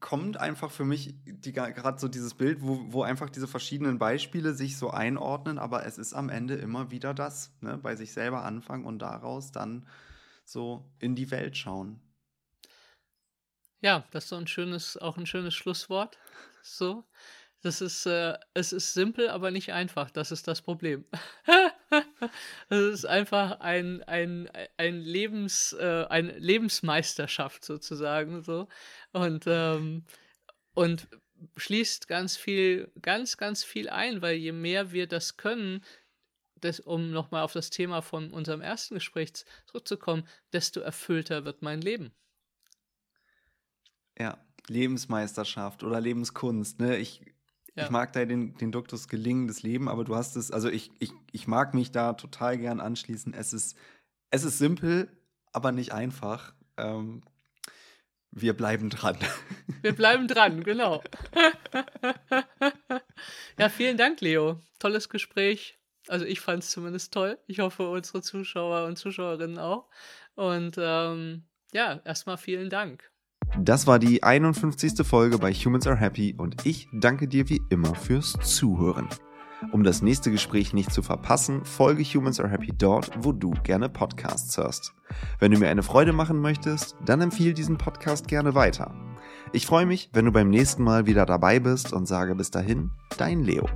B: kommt einfach für mich gerade so dieses Bild, wo, wo einfach diese verschiedenen Beispiele sich so einordnen, aber es ist am Ende immer wieder das, ne? bei sich selber anfangen und daraus dann so in die Welt schauen.
A: Ja, das ist so ein schönes, auch ein schönes Schlusswort. So. Das ist, äh, es ist simpel, aber nicht einfach. Das ist das Problem. Es ist einfach ein, ein, ein Lebens, äh, eine Lebensmeisterschaft sozusagen so. Und, ähm, und schließt ganz viel, ganz, ganz viel ein, weil je mehr wir das können, das, um nochmal auf das Thema von unserem ersten Gespräch zurückzukommen, desto erfüllter wird mein Leben.
B: Ja, Lebensmeisterschaft oder Lebenskunst. Ne? Ich, ja. ich mag da den, den Duktus gelingendes Leben, aber du hast es, also ich, ich, ich mag mich da total gern anschließen. Es ist, es ist simpel, aber nicht einfach. Ähm, wir bleiben dran.
A: Wir bleiben dran, genau. ja, vielen Dank, Leo. Tolles Gespräch. Also ich fand es zumindest toll. Ich hoffe, unsere Zuschauer und Zuschauerinnen auch. Und ähm, ja, erstmal vielen Dank.
B: Das war die 51. Folge bei Humans Are Happy und ich danke dir wie immer fürs Zuhören. Um das nächste Gespräch nicht zu verpassen, folge Humans Are Happy dort, wo du gerne Podcasts hörst. Wenn du mir eine Freude machen möchtest, dann empfiehl diesen Podcast gerne weiter. Ich freue mich, wenn du beim nächsten Mal wieder dabei bist und sage bis dahin, dein Leo.